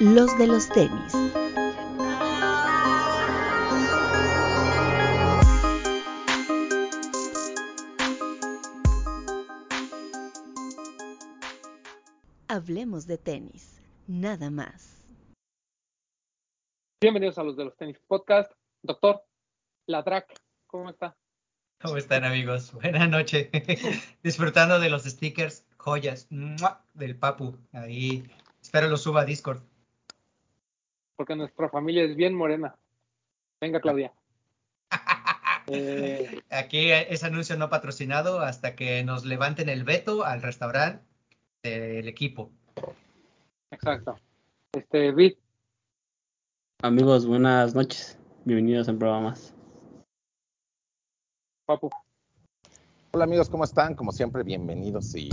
los de los tenis. Hablemos de tenis, nada más. Bienvenidos a los de los tenis podcast. Doctor, la track, ¿cómo está? ¿Cómo están amigos? Buenas noches. Disfrutando de los stickers, joyas ¡mua! del Papu. Ahí espero lo suba a Discord. Porque nuestra familia es bien morena. Venga, Claudia. Eh, Aquí es anuncio no patrocinado hasta que nos levanten el veto al restaurante del equipo. exacto. Este, Vid, Amigos, buenas noches. Bienvenidos al programa más. Papu. Hola amigos, ¿cómo están? Como siempre, bienvenidos y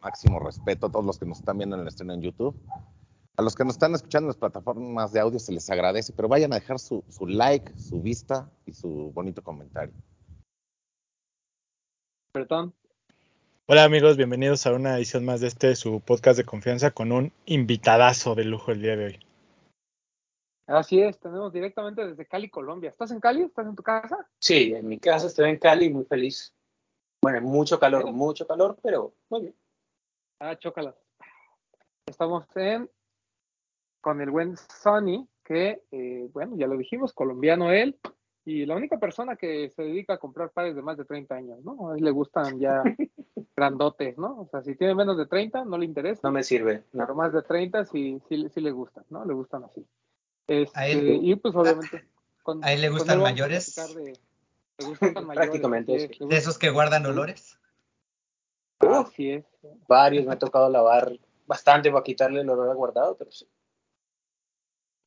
máximo respeto a todos los que nos están viendo en el estreno en YouTube. A los que nos están escuchando en las plataformas de audio se les agradece, pero vayan a dejar su, su like, su vista y su bonito comentario. Bertón. Hola amigos, bienvenidos a una edición más de este su podcast de confianza con un invitadazo de lujo el día de hoy. Así es, tenemos directamente desde Cali, Colombia. ¿Estás en Cali? ¿Estás en tu casa? Sí, en mi casa estoy en Cali, muy feliz. Bueno, mucho calor, mucho calor, pero muy bien. Ah, chócalas. Estamos en con el buen Sonny, que, eh, bueno, ya lo dijimos, colombiano él, y la única persona que se dedica a comprar pares de más de 30 años, ¿no? A él le gustan ya grandotes, ¿no? O sea, si tiene menos de 30, no le interesa. No me sirve. No. Pero más de 30 sí, sí, sí le gustan, ¿no? Le gustan así. Este, A él- y pues obviamente. con- ¿A él le gustan mayores? de- le gustan mayores, Prácticamente, sí. De esos que guardan olores. Así es. Varios me ha tocado lavar bastante para quitarle el olor a guardado, pero sí.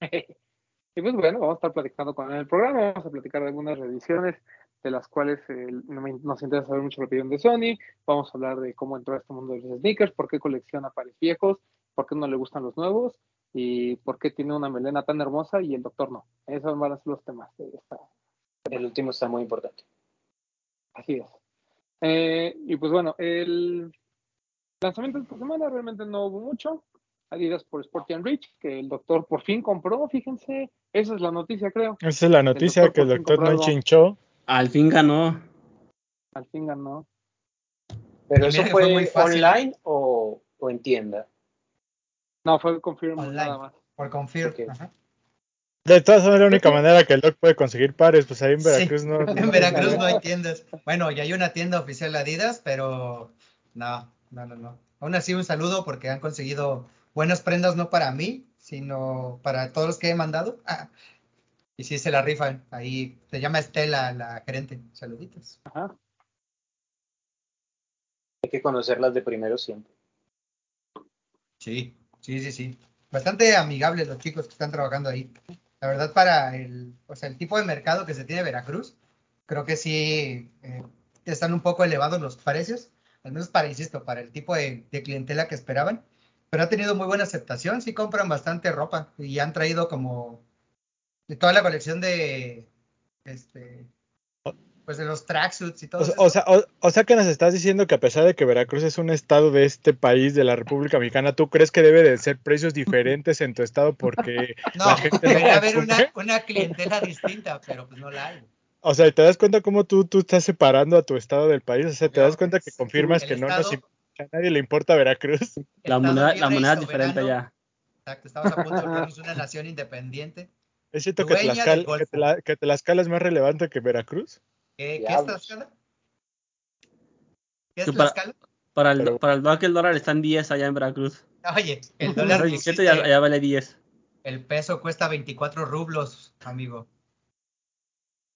Y pues bueno, vamos a estar platicando con él en el programa, vamos a platicar de algunas revisiones de las cuales eh, nos interesa saber mucho la opinión de Sony, vamos a hablar de cómo entró a este mundo de los sneakers, por qué colecciona pares viejos, por qué no le gustan los nuevos y por qué tiene una melena tan hermosa y el doctor no. Esos van a ser los temas de esta. El último está muy importante. Así es. Eh, y pues bueno, el lanzamiento de esta semana realmente no hubo mucho. Adidas por Sporty and Rich, que el doctor por fin compró, fíjense, esa es la noticia creo. Esa es la noticia que el doctor no chinchó. Al fin ganó. Al fin ganó. Pero eso fue fue, muy fácil. online o, o en tienda. No, fue confirm Online. nada más. Por confirm. Ajá. De todas formas, la única manera que el doc puede conseguir pares, pues ahí en Veracruz Sí, no. En Veracruz no hay tiendas. Bueno, ya hay una tienda oficial de Adidas, pero no, no, no, no. Aún así, un saludo porque han conseguido buenas prendas, no para mí, sino para todos los que he mandado. Ah, y sí, se la rifan. Ahí se llama Estela, la gerente. Saluditos. Ajá. Hay que conocerlas de primero siempre. Sí, sí, sí, sí. Bastante amigables los chicos que están trabajando ahí. La verdad, para el, o sea, el tipo de mercado que se tiene Veracruz, creo que sí eh, están un poco elevados los precios, al menos para, insisto, para el tipo de, de clientela que esperaban. Pero ha tenido muy buena aceptación, sí compran bastante ropa y han traído como de toda la colección de, este, pues de los tracksuits y todo O, o sea, o, o sea que nos estás diciendo que a pesar de que Veracruz es un estado de este país, de la República Mexicana, ¿tú crees que debe de ser precios diferentes en tu estado porque no, la gente no debería haber una, una clientela distinta, pero pues no la hay. O sea, ¿te das cuenta cómo tú, tú estás separando a tu estado del país? O sea, ¿te das cuenta que sí, confirmas el que no nos estado- que a nadie le importa Veracruz? La moneda, la y moneda es diferente ya. Exacto, estamos a punto de volvernos una nación independiente. Es cierto que Tlaxcala, que, Tla- que Tlaxcala es más relevante que Veracruz. ¿Qué, ¿qué es. Tlaxcala? ¿Qué es Que para- Tlaxcala? Para el, Pero- para el dólar, el dólar está en 10 allá en Veracruz. Oye, el dólar el 17 ya, allá vale 10. el peso cuesta 24 rublos, amigo.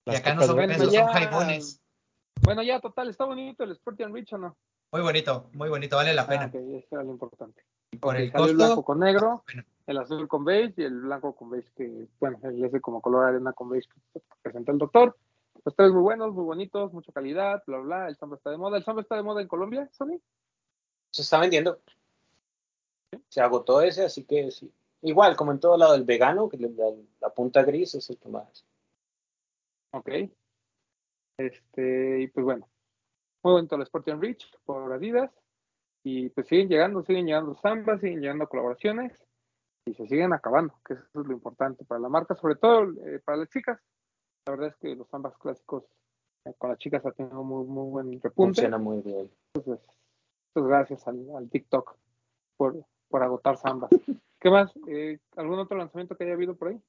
Y Las acá no son Bueno, pesos, ya- son jaibones. Bueno, ya, total, está bonito el Sporty and Rich o no. Muy bonito, muy bonito, vale la Ah, pena. eso era lo importante. Y por el salió el blanco costo, con negro, bueno. el azul con beige y el blanco con beige que, bueno, el ese como color arena con beige que presenta el doctor. Los tres muy buenos, muy bonitos, mucha calidad, bla, bla, bla. El samba está de moda. ¿El samba está de moda en Colombia, Sony? Se está vendiendo. Se agotó ese, así que sí. Igual, como en todo lado, el vegano, que la, la punta gris es el que más. Ok. Este, y pues bueno, muy bonito el Sport and Rich por Adidas. Y pues siguen llegando, siguen llegando Samba, siguen llegando colaboraciones. y se siguen acabando, que eso es lo importante para la marca, sobre todo eh, para las chicas. La verdad es que los ambas clásicos eh, con las chicas ha tenido muy, muy buen repunte. Funciona muy bien. Entonces, pues gracias al, al TikTok por, por agotar ambas. ¿Qué más? Eh, ¿Algún otro lanzamiento que haya habido por ahí?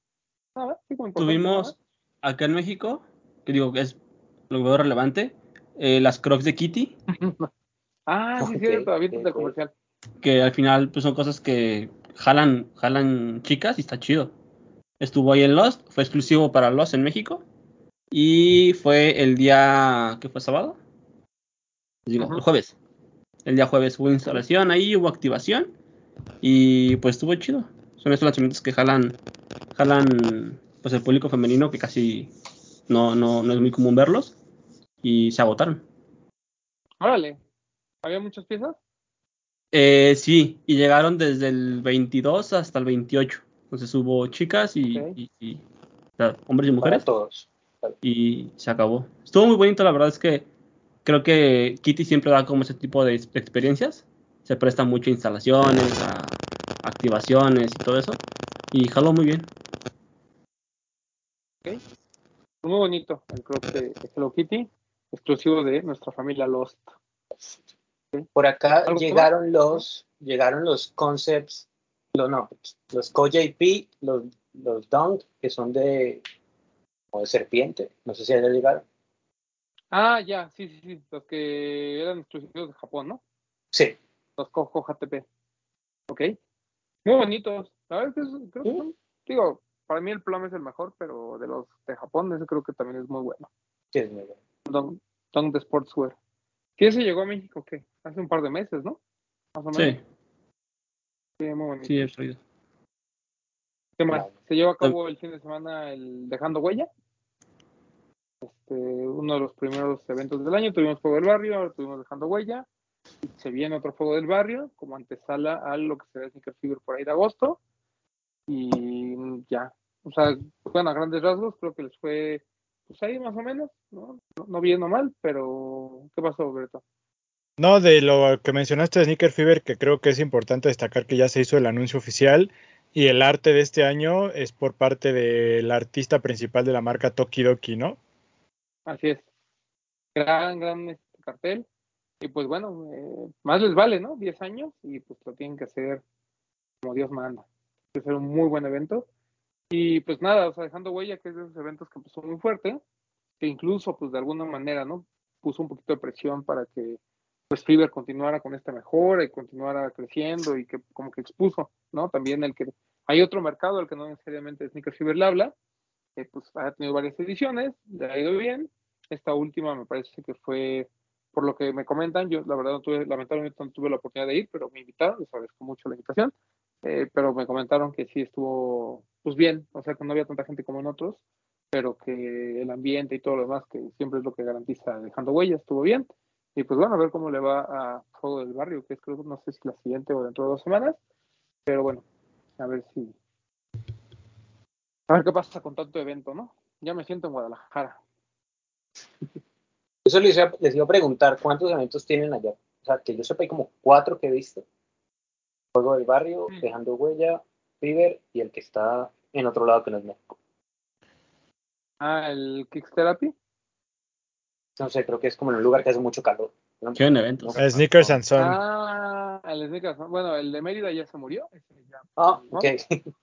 Nada, sí, Tuvimos acá en México, que digo que es lo que veo relevante, eh, las Crocs de Kitty. Ah, sí, cierto, comercial. que al final pues son cosas que jalan, jalan chicas y está chido. Estuvo ahí en Lost, fue exclusivo para Lost en México y fue el día que fue sábado, digo, el jueves. El día jueves hubo instalación ahí, hubo activación y pues estuvo chido. Son estos lanzamientos que jalan, jalan pues el público femenino que casi no, no, no es muy común verlos y se agotaron. Órale, ¿había muchas piezas? Eh, sí, y llegaron desde el 22 hasta el 28. Entonces hubo chicas y, Ok. y- y, o sea, hombres y Para mujeres todos. y se acabó. Estuvo muy bonito, la verdad es que creo que Kitty siempre da como ese tipo de ex- experiencias. Se presta mucho a instalaciones, a activaciones y todo eso. Y jaló muy bien. Muy bonito el de, de Hello Kitty, exclusivo de nuestra familia Lost. Por acá ¿Algo llegaron los, llegaron los concepts, los no, los co-JP, los, los Dunk, que son de, como de serpiente, no sé si ya llegaron. Ah, ya, sí, sí, sí, los que eran exclusivos de Japón, ¿no? Sí, Los Cojo GTP. Ok. Muy bonitos. La verdad es que es- creo que son- digo, para mí el Plum es el mejor, pero de los de Japón, ese creo que también es muy bueno. sí, es muy bueno. Don, Don de Sportswear. ¿Qué ese llegó a México? ¿Qué? Hace un par de meses, ¿no? Más o menos. Sí, Sí, muy bonito. sí, he traído. ¿Qué más? Claro. Se llevó a cabo el fin de semana el Dejando Huella. Este, uno de los primeros eventos del año. Tuvimos Fuego del Barrio, ahora tuvimos Dejando Huella. Se viene otro Fuego del Barrio, como antesala a lo que será Sneaker Fever por ahí de agosto. Y ya. O sea, bueno, a grandes rasgos, creo que les fue, pues ahí más o menos, ¿no? No, no bien o mal, pero ¿qué pasó, Berto? No, de lo que mencionaste de Sneaker Fever, que creo que es importante destacar que ya se hizo el anuncio oficial y el arte de este año es por parte del artista principal de la marca Tokidoki, ¿no? Así es. Gran, gran este cartel. Y pues bueno, eh, más les vale, ¿no? 10 años y pues lo tienen que hacer como Dios manda. Ser un muy buen evento. Y pues nada, o sea, dejando huella que es de esos eventos que empezó muy fuerte, que incluso pues de alguna manera, ¿no? Puso un poquito de presión para que pues Fever continuara con esta mejora y continuara creciendo y que como que expuso, ¿no? También el que hay otro mercado al que no necesariamente Sneaker Fever le habla, pues ha tenido varias ediciones, le ha ido bien. Esta última me parece que fue, por lo que me comentan, yo la verdad no tuve, lamentablemente no tuve la oportunidad de ir, pero me invitaron, les agradezco mucho la invitación, eh, pero me comentaron que sí estuvo, pues bien, o sea que no había tanta gente como en otros, pero que el ambiente y todo lo demás, que siempre es lo que garantiza dejando huellas, estuvo bien. Y pues bueno, a ver cómo le va a Fuego del Barrio, que es creo, no sé si la siguiente o dentro de dos semanas, pero bueno, a ver si... A ver qué pasa con tanto evento, ¿no? Ya me siento en Guadalajara. Eso les iba, les iba a preguntar, ¿cuántos eventos tienen allá? O sea, que yo sepa, hay como cuatro que he visto. Juego del Barrio, Mm. Dejando Huella, Fever y el que está en otro lado que no es México. Ah, el Kicks Therapy. No sé, creo que es como en un lugar que hace mucho calor. ¿no? Quieren eventos. No. Sneakers and Son. Ah, el Sneakers. Bueno, el de Mérida ya se murió. Ah, ¿no? ok.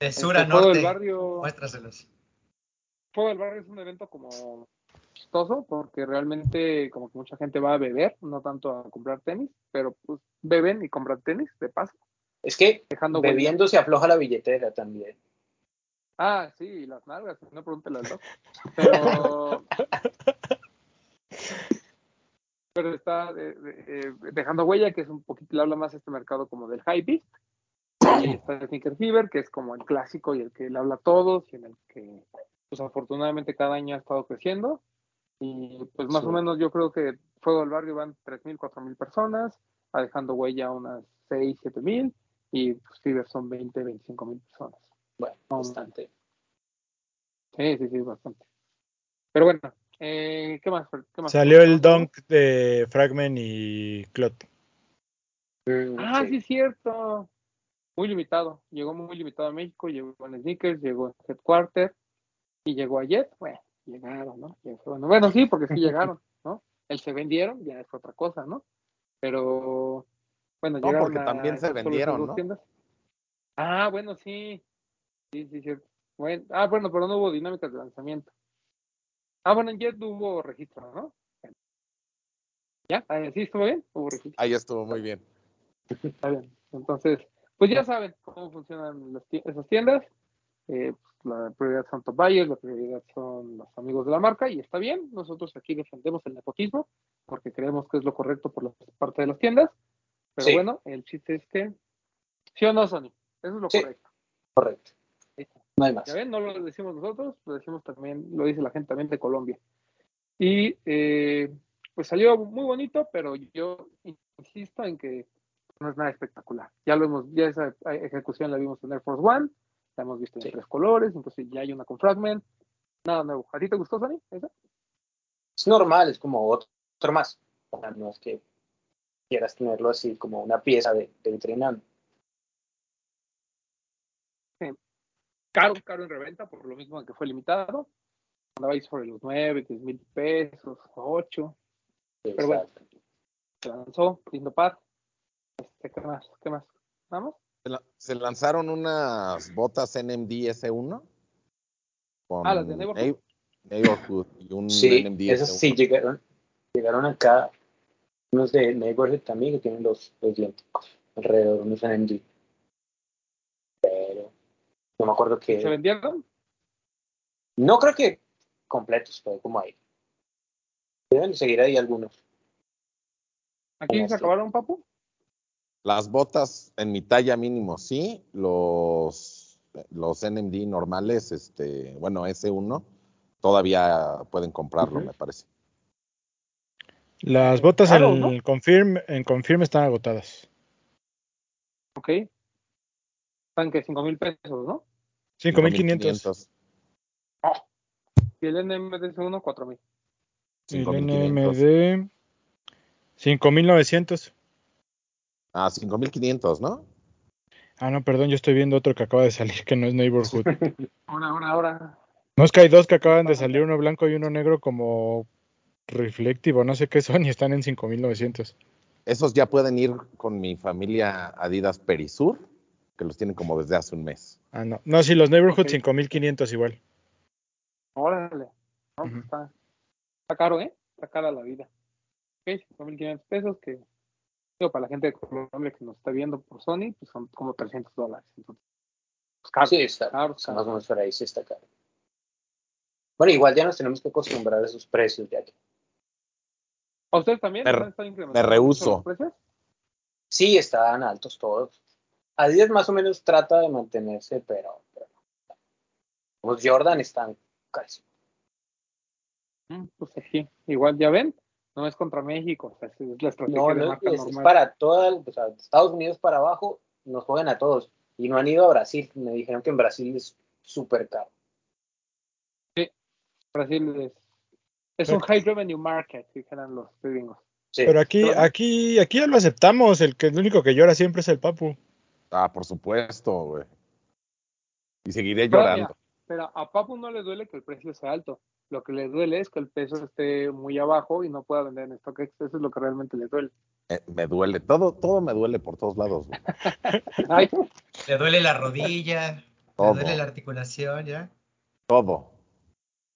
De sur a Fuego del norte. Barrio. Muéstraselos. Fuego del Barrio es un evento como chistoso porque realmente como que mucha gente va a beber, no tanto a comprar tenis, pero pues beben y compran tenis de paso, Es que dejando huella. bebiendo se afloja la billetera también. Ah, sí, las nalgas, no pregúntale al. Pero. Pero está eh, dejando huella, que es un poquito, le habla más a este mercado como del high beat. Y está Sneaker Fever, que es como el clásico y el que le habla a todos y en el que, pues afortunadamente, cada año ha estado creciendo. Y pues más Sí. o menos yo creo que Fuego del Barrio van 3.000, 4.000 personas, a dejando huella unas 6, 7.000 y pues Fever son 20, 25.000 personas. Bueno, No, bastante. Sí, sí, sí, bastante. Pero bueno, eh, ¿qué más? ¿Qué más? Salió el. Dunk de Fragment y Clot. Mm, Ah, sí, sí. es cierto. muy limitado. Llegó muy limitado a México, llegó en Sneakers, llegó en Headquarter y llegó a Jet. Bueno, llegaron, ¿no? Bueno, bueno, sí, porque sí llegaron, ¿no? El se vendieron, ya es otra cosa, ¿no? Pero, bueno, No, porque a también se vendieron, ¿no? tiendas. Ah, bueno, sí. Sí, sí, cierto. Bueno, ah, bueno, pero no hubo dinámicas de lanzamiento. Ah, bueno, en Jet hubo registro, ¿no? ¿Ya? Ah, ¿Sí estuvo bien? Hubo registro. Ahí estuvo muy bien. Está bien. Entonces, pues ya saben cómo funcionan las esas tiendas. Eh, pues, la prioridad son top buyers, la prioridad son los amigos de la marca y está bien. Nosotros aquí defendemos el nepotismo porque creemos que es lo correcto por la parte de las tiendas. Pero Sí. bueno, el chiste es que, ¿sí o no, Sony? Eso es lo Sí. correcto. Correcto. No hay más. Ya ven, no lo decimos nosotros, lo decimos también, lo dice la gente también de Colombia. Y eh, pues salió muy bonito, pero yo insisto en que no es nada espectacular. Ya lo hemos, ya esa ejecución la vimos en Air Force One, la hemos visto en Sí. tres colores, entonces ya hay una con Fragment, nada nuevo. ¿A ti te gustó, Sony? ¿Esa? Es normal, es como otro, otro más. O sea, no es que quieras tenerlo así como una pieza de, de vitrina. Caro, caro en reventa, por lo mismo que fue limitado. Andaba ahí sobre los 9, 10 mil pesos, 8. Pero bueno. Se lanzó, lindo par. Este, ¿Qué más? ¿Qué más? ¿Vamos? Se la- Se lanzaron unas botas NMD S1 con Ah, las de Neighborhood. Neigh- Neighborhood y un Sí, NMD esas S1. sí llegaron, llegaron acá unos de Neighborhood también que tienen los, los alrededor, unos NMD. Pero no me acuerdo ¿Se que. vendieron? No creo que completos, pero como ahí. Deben de seguir ahí algunos. ¿Aquí Ah, se sí. acabaron, papu? Las botas en mi talla mínimo, sí. Los, los NMD normales, este, bueno, S1, todavía pueden comprarlo, me parece. Las botas Claro, en, ¿no? confirm, en Confirm están agotadas. Ok. Están que 5 mil pesos, ¿no? 5.500. Y el NMDS1, 4 mil. Y el 5.500. NMD 5.900. Ah, 5.500, ¿no? Ah, no, perdón, yo estoy viendo otro que acaba de salir que no es Neighborhood. Ahora, ahora, ahora. No es que hay dos que acaban de salir, uno blanco y uno negro como reflectivo, no sé qué son y están en 5.900. Esos ya pueden ir con mi familia Adidas Perisur, que los tienen como desde hace un mes. Ah, no. No, sí, los Neighborhood Ok. 5.500 igual. Órale. No, pues Ujú. está, está caro, ¿eh? Está cara la vida. Ok, 5 mil 500 pesos que, digo, para la gente de Colombia que nos está viendo por Sony, pues son como 300 dólares. Entonces, pues caro. Sí, está. caro, Más caro. o menos por ahí sí está caro. Bueno, igual ya nos tenemos que acostumbrar a esos precios ya que. ¿A ustedes también? Me re- ¿No están incrementando me los precios? Sí, están altos todos. Adidas más o menos trata de mantenerse, pero, pero no. los Jordan están casi. Mm, Pues sí, igual ya ven, no es contra México, o sea, es es la estrategia No, de no, marca es, para toda, o sea, Estados Unidos para abajo, nos juegan a todos. Y no han ido a Brasil. Me dijeron que en Brasil es súper caro. Brasil es, es un high revenue market, dijeran los gringos. Sí. Pero aquí, aquí, aquí ya lo aceptamos, el que el único que llora siempre es el Papu. Ah, por supuesto, güey. Y seguiré Pero, llorando. mira, pero a Papu no le duele que el precio sea alto. Lo que le duele es que el peso esté muy abajo y no pueda vender en StockX. Eso es lo que realmente le duele. Eh, me duele, todo, todo me duele por todos lados, güey. Ay, Le duele la rodilla, Todo. le duele la articulación, ¿ya? Todo.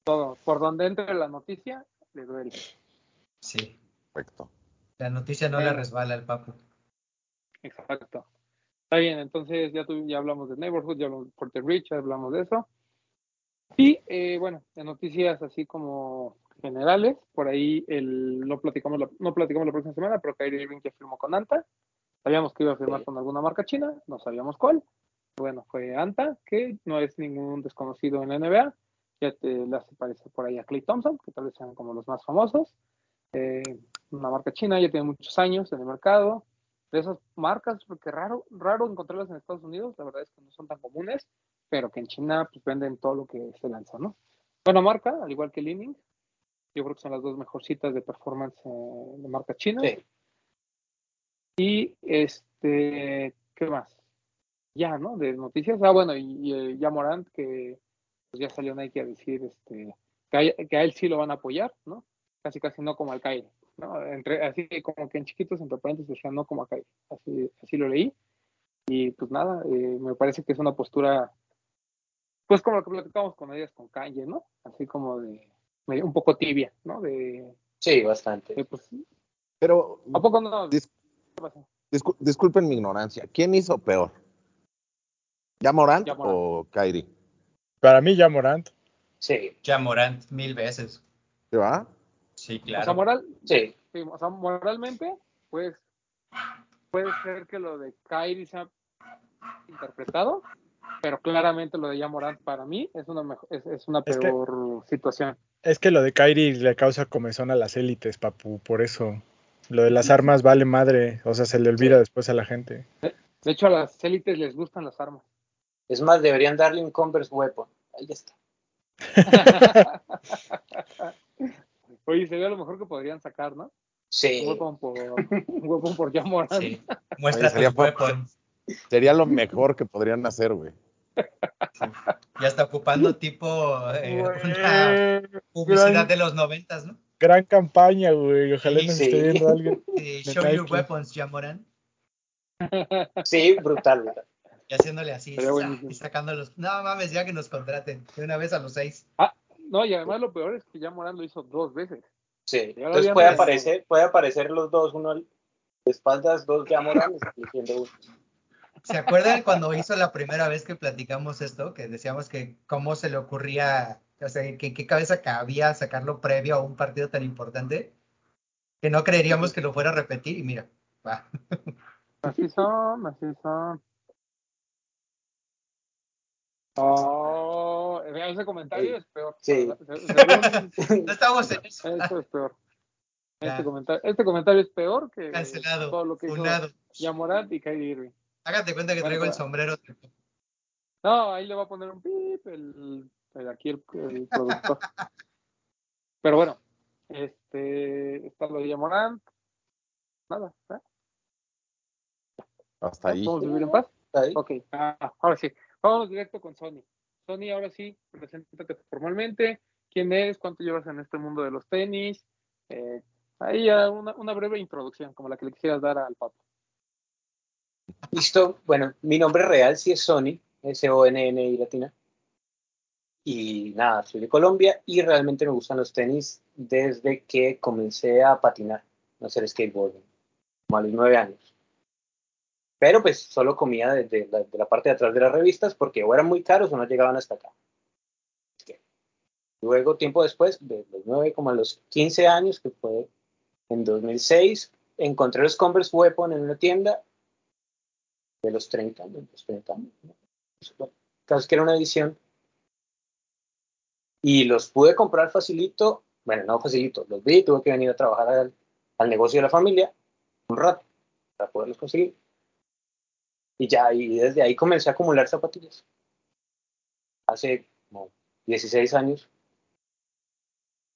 Todo. Por donde entre la noticia, le duele. Sí. Perfecto. La noticia no Bueno. la resbala el papu. Exacto. Está bien, entonces ya, tu- ya hablamos de Neighborhood, ya hablamos de Puerto Rich, ya hablamos de eso. Y eh, bueno, de noticias así como generales, por ahí el, no, platicamos la, no platicamos la próxima semana, pero Kyrie Irving ya firmó con Anta. Sabíamos que iba a firmar con alguna marca china, no sabíamos cuál. Bueno, fue Anta, que no es ningún desconocido en la NBA. Ya te hace parecer por ahí a Clay Thompson, que tal vez sean como los más famosos. Eh, una marca china, ya tiene muchos años en el mercado de esas marcas, porque raro, raro encontrarlas en Estados Unidos, la verdad es que no son tan comunes, pero que en China pues venden todo lo que se lanza, ¿no? Buena marca, al igual que Leaning, yo creo que son las dos mejorcitas de performance eh, de marca china. Sí. Y este, ¿qué más? ya, ¿no? De noticias. Ah, bueno, y, y, eh, ya Morant, que pues, ya salió Nike a decir este, que, a, que a él sí lo van a apoyar, ¿no? Casi, casi no como al Kyrie, ¿no? Entre, así como que en chiquitos, entre paréntesis, decían no como a Kyrie. Así, así lo leí. Y pues nada, eh, me parece que es una postura, pues como lo que platicamos con ellas con Kanye, ¿no? Así como de, medio- un poco tibia, ¿no? De, Sí, bastante. de, pues, Pero, ¿a poco no? dis- disculpen mi ignorancia. ¿Quién hizo peor? ¿Ya Morant Ya Morant. o Kyrie? Para mí ya Morant. Sí, Ya Morant, mil veces. ¿Sí va? Sí, O sea, claro. moral, sí. sí, o sea, moralmente, pues, puede ser que lo de Kyrie sea interpretado, pero claramente lo de Yamorant para mí es una, mejo- es, es una Es que- peor situación. Es que lo de Kyrie le causa comezón a las élites, papu, por eso. Lo de las armas vale madre, o sea, se le olvida después a la gente. De hecho, a las élites les gustan las armas. Es más, deberían darle un Converse Weapon. Ahí ya está. Oye, sería lo mejor que podrían sacar, ¿no? Un Sí. weapon por, un weapon por Yamorant. Sí. Muestra Oye, sería weapons. Sería lo mejor que podrían hacer, güey. Ya está ocupando tipo eh, una publicidad gran, de los noventas, ¿no? gran campaña, güey. Ojalá Sí, nos sí. esté viendo alguien. Show your weapons, ya Morant. Sí, brutal. Y haciéndole así, y sacándolos. No mames, ya que nos contraten. De una vez a los seis. Ah, no, y además lo peor es que Yamorant lo hizo dos veces. Sí. Ya Entonces puede aparecer, puede aparecer los dos, uno de espaldas, dos Yamoranes, diciendo uno. ¿Se acuerdan cuando hizo la primera vez que platicamos esto? Que decíamos que cómo se le ocurría, o sea, que en qué cabeza cabía sacarlo previo a un partido tan importante, que no creeríamos que lo fuera a repetir y mira, va. Así son, así son. Oh, ese comentario es peor. Sí. No estamos en eso. Esto es peor. Este comentario, este comentario es peor que Cancelado, todo lo que hizo funado. Yamorant y Kyrie Irving. Hágate cuenta que Bueno, traigo el pero- sombrero. No, ahí le va a poner un pip el, el- aquí el, el productor. Pero bueno, este está lo de Yamorant. Nada, ¿eh? Hasta ahí. ¿Podemos vivir en paz? Ahí. Ok, ah, ahora sí. Vámonos directo con Sony. Sony, ahora sí, preséntate formalmente. ¿Quién eres? ¿Cuánto llevas en este mundo de los tenis? Eh, ahí ya una, breve introducción, como la que le quisieras dar al Papo. Listo. Bueno, mi nombre real sí es Sony, S-O-N-N y latina. Y nada, soy de Colombia y realmente me gustan los tenis desde que comencé a patinar, a hacer skateboarding, como a los nueve años. Pero pues solo comía de la parte de atrás de las revistas porque o eran muy caros o no llegaban hasta acá. Luego, tiempo después, de los 9 como a los 15 años, que fue en 2006, encontré los Converse Weapon en una tienda de los 30 años, los 30 años. que era una edición. Y los pude comprar facilito, bueno, no facilito, los vi, tuve que venir a trabajar al, al negocio de la familia un rato para poderlos conseguir. Y ya, y desde ahí comencé a acumular zapatillas. Hace como 16 años.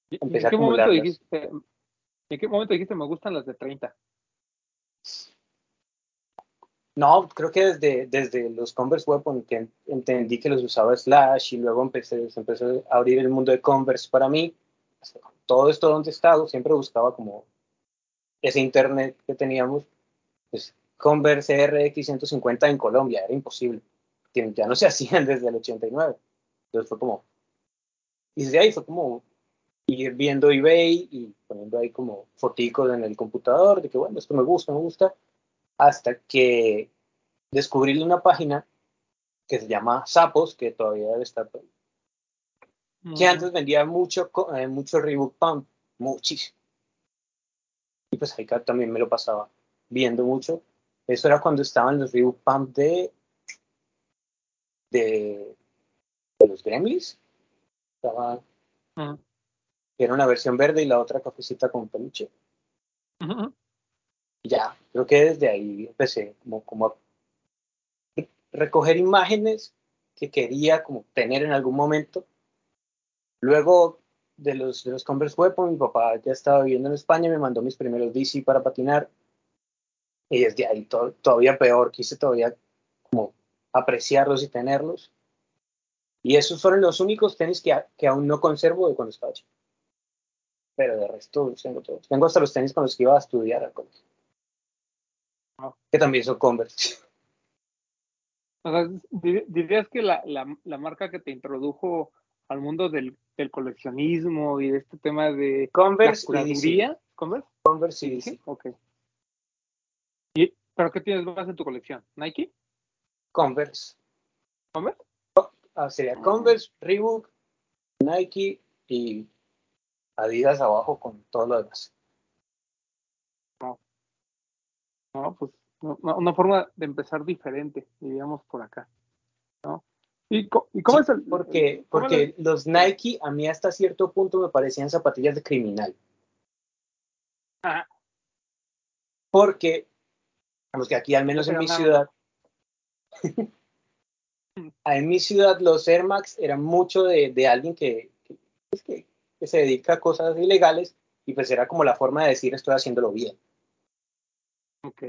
¿Y- Empecé a ¿En qué momento acumularlas. dijiste, en qué momento dijiste me gustan las de 30? No, creo que desde, desde los Converse Weapon que entendí que los usaba Slash y luego empecé, se empezó a abrir el mundo de Converse para mí. Todo esto donde he estado, siempre buscaba como ese internet que teníamos, pues Converse RX 150 en Colombia, era imposible. Ya no se hacían desde el 89. Entonces fue como, y desde ahí fue como ir viendo eBay y poniendo ahí como foticos en el computador de que bueno, esto me gusta, me gusta hasta que descubrí una página que se llama Sapos, que todavía debe estar ahí, que antes vendía mucho, eh, mucho Reebok Pump, muchísimo. Y pues ahí también me lo pasaba viendo mucho. Eso era cuando estaban los Reebok Pump de, de, de los Gremlins. Estaba, Ujú. era una versión verde y la otra cafecita con peluche. Ujú. Y ya, creo que desde ahí empecé como, como a recoger imágenes que quería como tener en algún momento. Luego de los, de los Converse Weapon, mi papá ya estaba viviendo en España, me mandó mis primeros DC para patinar. Y desde ahí to- todavía peor, quise todavía como apreciarlos y tenerlos. Y esos fueron los únicos tenis que, que aún no conservo de cuando estaba chico. Pero de resto los tengo todos. Tengo hasta los tenis con los que iba a estudiar al colegio. Que también son Converse. O sea, dir- dirías que la, la, la marca que te introdujo al mundo del, del coleccionismo y de este tema de Converse la y DC. ¿Converse? Converse y DC. Ok. ¿Y, ¿Pero qué tienes más en tu colección? ¿Nike? Converse. ¿Converse? Ah, sería Converse, Reebok, Nike y Adidas abajo con todo lo demás. No, pues no- no, una forma de empezar diferente, diríamos por acá. ¿no? ¿Y, cómo Sí, es el...? Porque, el- porque los Nike a mí hasta cierto punto me parecían zapatillas de criminal. Ah. Porque, que aquí al menos No en mi ciudad, en mi ciudad los Air Max eran mucho de, de alguien que, que, pues, que- que se dedica a cosas ilegales y pues era como la forma de decir estoy haciéndolo bien. Ok.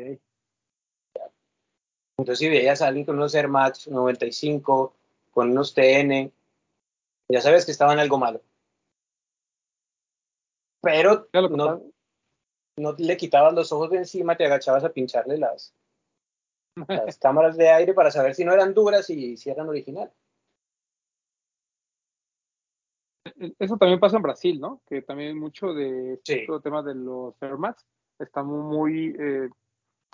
Entonces si veías a alguien con unos Air Max 95, con unos TN, ya sabes que estaban algo malo. Pero no, no le quitabas los ojos de encima, te agachabas a pincharle las, las cámaras de aire para saber si no eran duras y si eran original. Eso también pasa en Brasil, ¿no? Que también mucho de Sí. todo el tema de los Max está muy eh,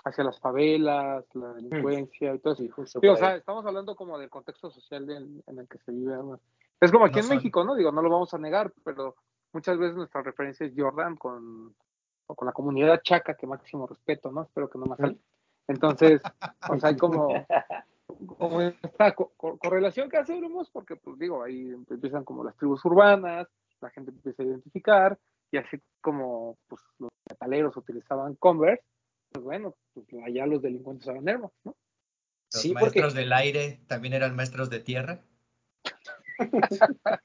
hacia las favelas, la delincuencia y todo eso. Sí, justo o sea, estamos hablando como del contexto social del- en el que se vive. ¿no? Es como aquí No en son- México, ¿no? Digo, no lo vamos a negar, pero muchas veces nuestra referencia es Jordan con, o con la comunidad chaca, que máximo respeto, ¿no? Espero que no me asalten. Entonces, o sea, hay como, como esta co- co- correlación que hacemos, porque, pues digo, ahí empiezan como las tribus urbanas, la gente empieza a identificar, y así como pues, los metaleros utilizaban Converse, pues bueno, pues allá los delincuentes eran Air Max, ¿no? Los Sí, porque maestros del aire también eran maestros de tierra.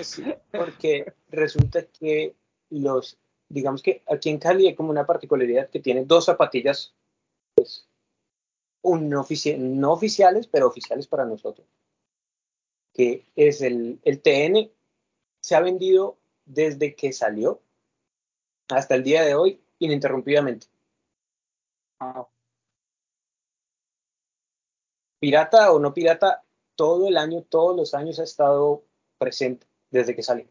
Sí, porque resulta que los, digamos que aquí en Cali hay como una particularidad que tiene dos zapatillas, pues, un ofici- no oficiales, pero oficiales para nosotros, que es el, el TN, se ha vendido desde que salió hasta el día de hoy ininterrumpidamente. Ah, Pirata o no pirata, todo el año, todos los años ha estado presente desde que salió.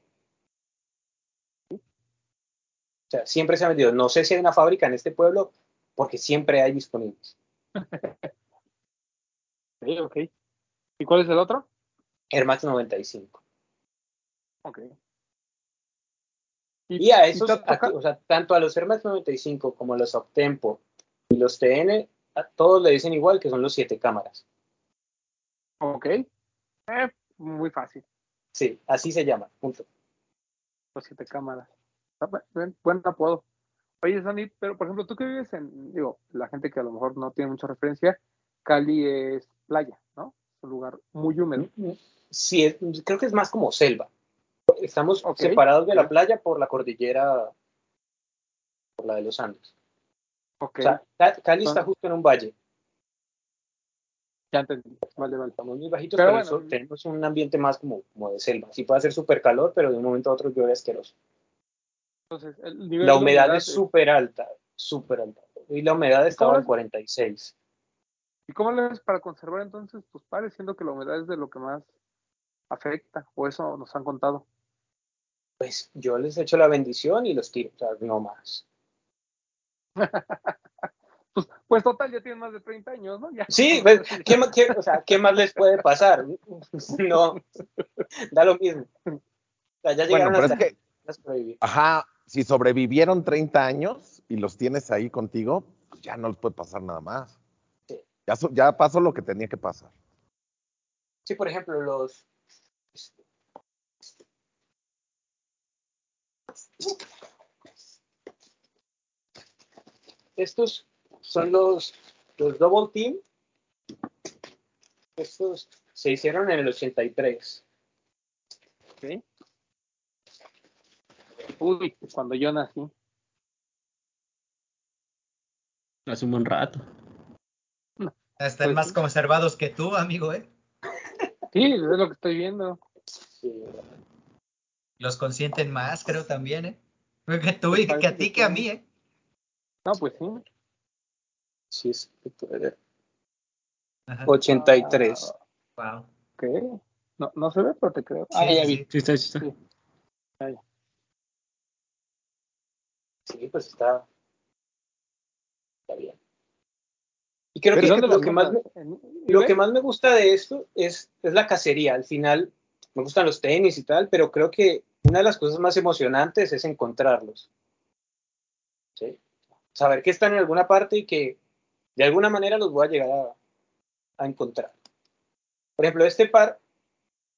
O sea, siempre se ha vendido. No sé si hay una fábrica en este pueblo, porque siempre hay disponibles. ok, ok. ¿Y cuál es el otro? Air Max 95. Ok. Y a esos, a- o sea, tanto a los Air Max 95 como a los Optempo y los TN, a todos le dicen igual que son los siete cámaras. Ok. Eh, muy fácil. Sí, así se llama. Punto. Los siete cámaras. Bu- Buen, buen apodo. Oye, Sandy, pero por ejemplo, tú que vives en, digo, la gente que a lo mejor no tiene mucha referencia, Cali es playa, ¿no? Es un lugar muy húmedo. Sí, es- creo que es más como selva. Estamos separados de la playa por la cordillera, por la de los Andes. Ok, O sea, Ca- Cali está justo en un valle. ya entendí. Vale, vale. Estamos muy bajitos, Pero pero, bueno. eso- tenemos un ambiente más como, como de selva. Sí puede hacer súper calor, pero de un momento a otro llueve asqueroso. Entonces, el nivel La de humedad es súper alta, súper alta. Y la humedad estaba en es? 46. ¿Y cómo le haces para conservar entonces tus pares, siendo que la humedad es de lo que más afecta? O eso nos han contado. Pues yo les echo la bendición y los tiro, o sea, no más. Pues, pues total, ya tienen más de 30 años, ¿no? Ya. Sí, pues, ¿qué, ma- qué- o sea, ¿qué más les puede pasar? No, da lo mismo. O sea, ya Bueno, llegaron es hasta que, ajá, si sobrevivieron 30 años y los tienes ahí contigo, pues ya no les puede pasar nada más. Sí. Ya, so- ya pasó lo que tenía que pasar. Sí, por ejemplo, los. Estos son los, los Double Team. Estos se hicieron en el 83. Ok. Uy, cuando yo nací. Hace un buen rato. Están Pues más conservados que tú, amigo, ¿eh? Sí, es lo que estoy viendo. Sí. Los consienten más, creo también, ¿eh? Creo Que tú y que a ti que a mí, ¿eh? No, pues sí. Sí, es Ajá. 83. Wow. ¿Qué? No, no se ve, pero te creo. Sí, ah, ya sí, vi. sí. Sí, está, sí está. Sí. Pues está. Está bien. Y creo ¿Pero que lo que, más me? ¿En lo que más me gusta de esto es, es la cacería. Al final, me gustan los tenis y tal, pero creo que una de las cosas más emocionantes es encontrarlos. ¿Sí? Saber que están en alguna parte y que de alguna manera los voy a llegar a, a encontrar. Por ejemplo, este par,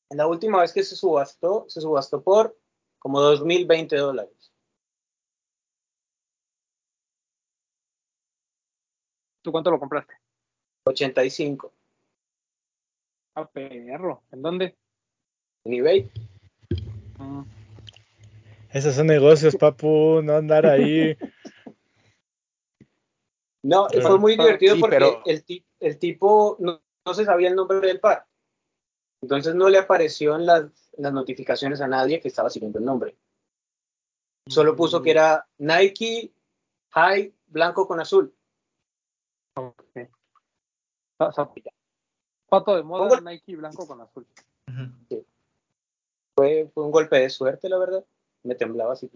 la última vez que se subastó, se subastó por como 2.020 dólares. ¿Tú cuánto lo compraste? 85 Ah, perro. ¿En dónde? en eBay. Mm, Esos son negocios, papu, no andar ahí. No, Pero- fue muy divertido sí, porque pero- el, ti- el tipo no, no se sabía el nombre del par. Entonces no le apareció en las, en las notificaciones a nadie que estaba siguiendo el nombre. Solo puso que era Nike High blanco con azul. Ok. Sa- sa- Pato de moda, Nike blanco con azul. Fue, fue un golpe de suerte, la verdad. Me temblaba así.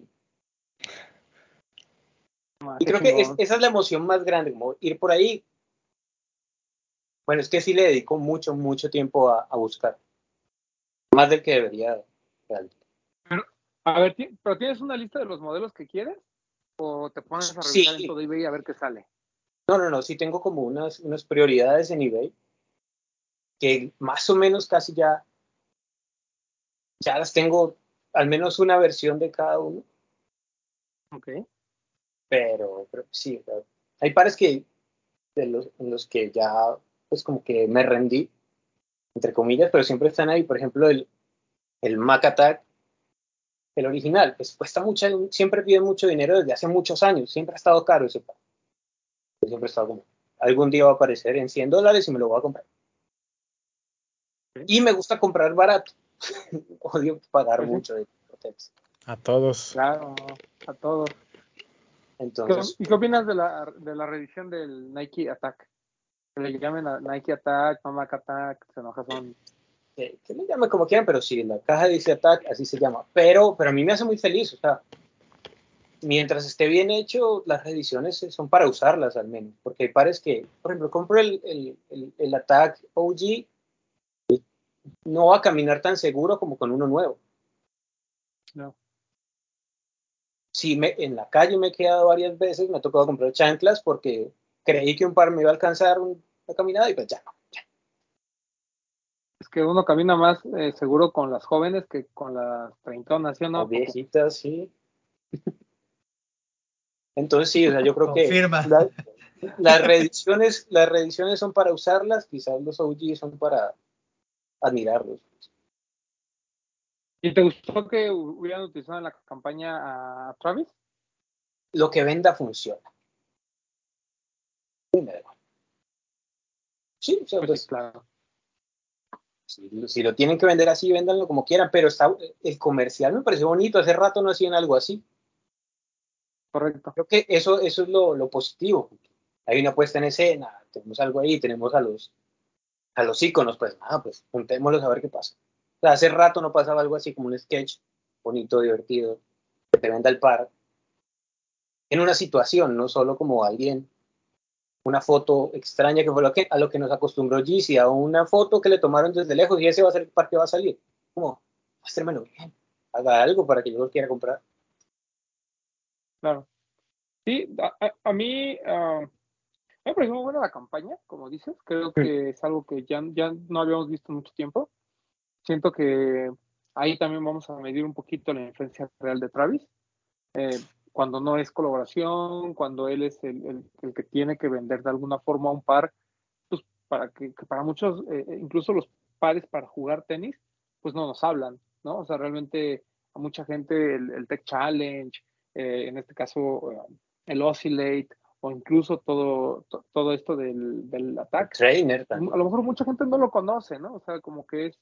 Ah, Y creo que es- esa es la emoción más grande, como ir por ahí. Bueno, es que sí le dedico mucho, mucho tiempo a, a buscar. Más del que debería. realmente. A ver, ¿pero tienes una lista de los modelos que quieres? ¿O te pones a Sí. revisar en todo eBay a ver qué sale? No, no, no, sí tengo como unas, unas prioridades en eBay que más o menos casi ya, ya las tengo, al menos una versión de cada uno, Ok. pero, pero sí, hay pares que de los, en los que ya pues como que me rendí, entre comillas, pero siempre están ahí, por ejemplo, el, el Mac Attack, el original, pues cuesta mucho, siempre piden mucho dinero desde hace muchos años, siempre ha estado caro ese par. Siempre he estado como, algún día va a aparecer en 100 dólares y me lo voy a comprar. Y me gusta comprar barato. Odio pagar mucho de. A todos. Claro, a todos. ¿Qué- Entonces, ¿Y qué opinas de la, de la reedición del Nike Attack? Que le llamen a Nike Attack, Mac Attack, se enoja son. que, que le llamen como quieran, pero sí, la caja dice Attack, así se llama. Pero, pero a mí me hace muy feliz, o sea, mientras esté bien hecho, las reediciones son para usarlas al menos. Porque hay pares que, por ejemplo, compro el, el, el, el Attack OG y no va a caminar tan seguro como con uno nuevo. No. Sí, me, en la calle me he quedado varias veces, me ha tocado comprar chanclas porque creí que un par me iba a alcanzar un- la caminada y pues ya no. Es que uno camina más eh, seguro con las jóvenes que con las treintonas, ¿sí o no? O viejitas, sí. Entonces sí, o sea, yo creo que la- las reediciones, las reediciones son para usarlas, quizás los OG son para admirarlos. ¿Y te gustó que hubieran utilizado en la campaña a Travis? Lo que venda funciona. Sí, o sea, Pues pues, claro. si, si lo tienen que vender así, véndanlo como quieran, pero está, el comercial me pareció bonito, hace rato no hacían algo así. Correcto. Creo que eso, eso es lo, lo positivo. Hay una puesta en escena, tenemos algo ahí, tenemos a los, a los íconos, pues nada, pues juntémoslos a ver qué pasa. O sea, hace rato no pasaba algo así como un sketch bonito, divertido, que te venda el par. En una situación, no solo como alguien, una foto extraña que fue lo que, a lo que nos acostumbró Yeezy, a una foto que le tomaron desde lejos y ese va a ser el par que va a salir. Como, muéstremelo bien, haga algo para que yo lo quiera comprar. Claro. Sí, a, a- a mí ah, me pareció muy buena la campaña, como dices. Creo que es algo que ya, ya no habíamos visto en mucho tiempo. Siento que ahí también vamos a medir un poquito la influencia real de Travis. Eh, cuando no es colaboración, cuando él es el, el- el que tiene que vender de alguna forma un par, pues para que, que para muchos, eh, incluso los pares para jugar tenis, pues no nos hablan, ¿no? O sea, realmente a mucha gente el, el Tech Challenge, eh, en este caso eh, el Oscillate o incluso todo, to- todo esto del, del ataque. Trainer también. A lo mejor mucha gente no lo conoce, ¿no? O sea, como que es,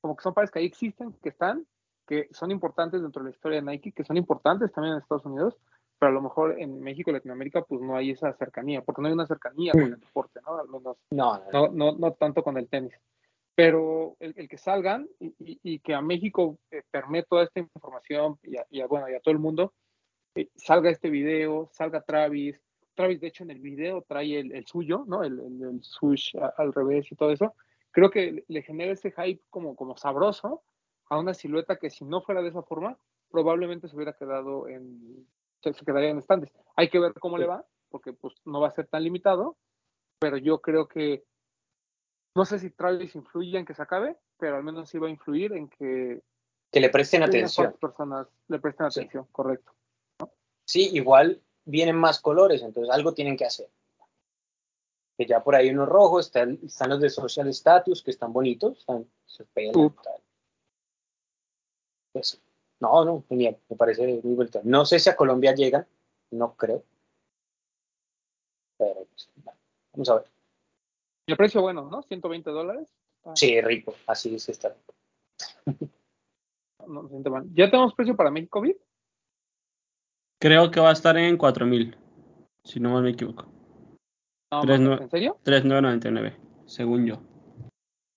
como que son pares que ahí existen, que están, que son importantes dentro de la historia de Nike, que son importantes también en Estados Unidos, pero a lo mejor en México y Latinoamérica pues no hay esa cercanía, porque no hay una cercanía con el deporte, ¿no? No, no, no. no, tanto con el tenis. Pero el, el que salgan y, y- y que a México eh, toda esta información y a, y a, bueno, y a todo el mundo, eh, salga este video, salga Travis. Travis, de hecho, en el video trae el, el suyo, ¿no? El, el, el al revés y todo eso. Creo que le- genera ese hype como, como sabroso a una silueta que si no fuera de esa forma, probablemente se hubiera quedado en, se, se quedaría en estantes. Hay que ver cómo le va, porque pues no va a ser tan limitado, pero yo creo que no sé si Travis influye en que se acabe, pero al menos sí va a influir en que Que le presten unas atención. personas le presten Sí. atención, correcto. Sí, igual vienen más colores, entonces algo tienen que hacer. Que ya por ahí uno rojo, están, están los de social status, que están bonitos, están, se pegan, Uf. tal. Eso. No, no, genial, me parece muy bonito. No sé si a Colombia llegan, no creo. Pero pues, vamos a ver. Y el precio bueno, ¿no? 120 dólares. Ah, Sí, rico, así se está. No, no se siente mal. ¿Ya tenemos precio para México VIP? Creo que va a estar en 4000, si no mal me equivoco. No, Tres mames, nue- ¿En serio? 3999, según yo.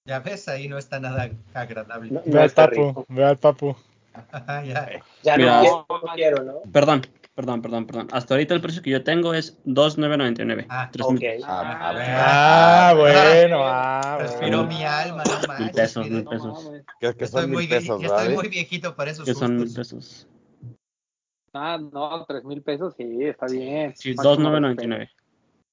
Ya ves, ahí no está nada agradable. No, Ve al papu, rico. ve al papu. ya. Ya Mira. no, quiero, no quiero, ¿no? Perdón, perdón, perdón, perdón. Hasta ahorita el precio que yo tengo es 2999. Ah, 3000 Ok. Ah, Ah, bueno, ah, Respiró bueno. mi alma, no manches. Mil pesos, mil pesos. Que, que Estoy son muy, mil vie- pesos, estoy muy viejito para esos que son mil pesos. Ah, no, 3 mil pesos, sí, está bien. Sí, Máximo 2999.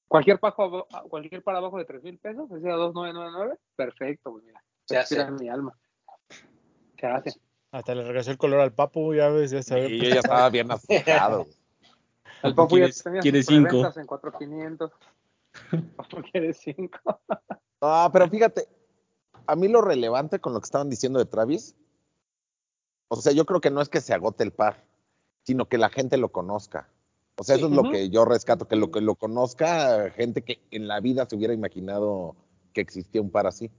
Cualquier, pajo, cualquier para abajo de 3 mil pesos, ese a 2,999, perfecto, pues mira, Se hace. en mi alma. Se hace. Hasta le regresó el color al papu, ya ves, ya sabes. Y yo ya estaba bien asustado. El Papu ya ¿Quieres- tenía quieres sus cinco? en 4,500. Papu quiere 5. Ah, pero fíjate, a mí lo relevante con lo que estaban diciendo de Travis, o sea, yo creo que no es que se agote el par, sino que la gente lo conozca. O sea, Sí. eso es lo que yo rescato, que lo que lo conozca gente que en la vida se hubiera imaginado que existía un par así.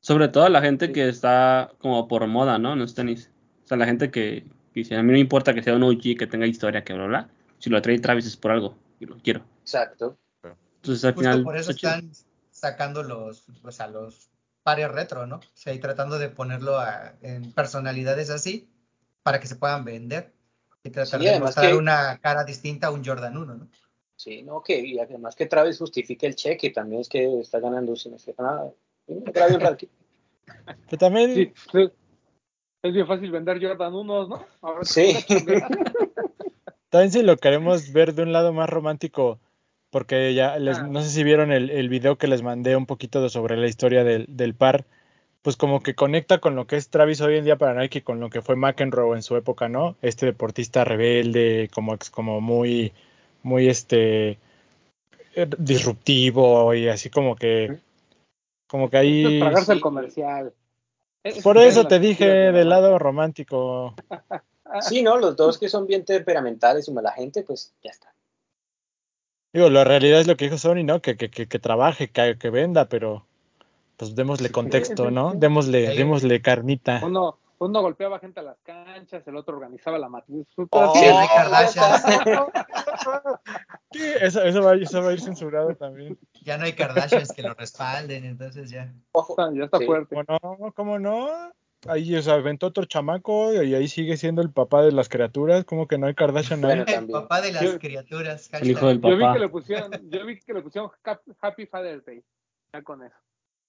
Sobre todo la gente Sí. que está como por moda, ¿no? En los tenis. O sea, la gente que, que dice, a mí no me importa que sea un OG, que tenga historia, que bla, bla. Si lo trae Travis es por algo, y lo quiero. Exacto. Entonces al Justo final... por eso están sacando los, o sea, los pares retro, ¿no? O sea, y tratando de ponerlo a- en personalidades así para que se puedan vender y tratar Sí, de además mostrar que- una cara distinta a un Jordan 1, ¿no? Sí, no, que y además que Travis justifique el cheque, también es que está ganando sin hacer nada. Que también, Sí, sí. Es bien fácil vender Jordan 1, ¿no? Ahora Sí. también si lo queremos ver de un lado más romántico, porque ya les, Ah. no sé si vieron el, el video que les mandé un poquito de- sobre la historia del, del par, pues como que conecta con lo que es Travis hoy en día para Nike, con lo que fue McEnroe en su época, ¿no? Este deportista rebelde, como, ex- como muy, muy este eh, disruptivo y así como que, como que ahí... tragarse el comercial. Es- Por es eso te dije del lado romántico. Sí, no, los dos que son bien temperamentales y mala gente, pues ya está. Digo, la realidad es lo que dijo Sony, ¿no? Que, que, que, que trabaje, que, que venda, pero pues démosle contexto, ¿no? Démosle, démosle carnita. Uno, uno golpeaba gente a las canchas, el otro organizaba la matriz. Oh, Sí, no hay Kardashian. Sí, eso, eso, va, eso va a ir censurado también. Ya no hay Kardashians que lo respalden, entonces ya. Ojo. Ya está Sí. fuerte. ¿Cómo no? ¿Cómo no? Ahí, o sea, aventó otro chamaco y ahí sigue siendo el papá de las criaturas. ¿Cómo que no hay Kardashian ahí? El también. papá de las Yo- criaturas. El hijo del Yo vi papá. que le pusieron, yo vi que le pusieron Happy Father's Day. Ya con eso.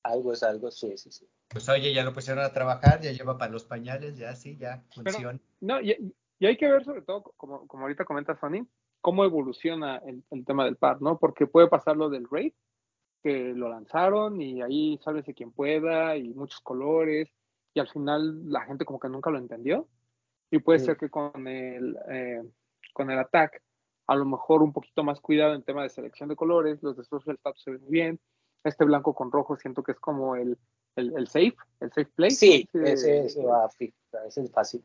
Algo es algo, sí, sí, sí. Pues oye, ya lo pusieron a trabajar, ya lleva para los pañales, ya sí, ya funciona. No, y, y hay que ver sobre todo, como, como ahorita comenta Sony, cómo evoluciona el, el tema del par, ¿no? Porque puede pasar lo del Raid, que lo lanzaron y ahí sálvese quien pueda y muchos colores y al final la gente como que nunca lo entendió y puede Sí. ser que con el eh, con el attack a lo mejor un poquito más cuidado en tema de selección de colores, los de social status se ven muy bien, este blanco con rojo siento que es como el, el, el safe, el safe play. Sí, ese, ese va ese es fácil.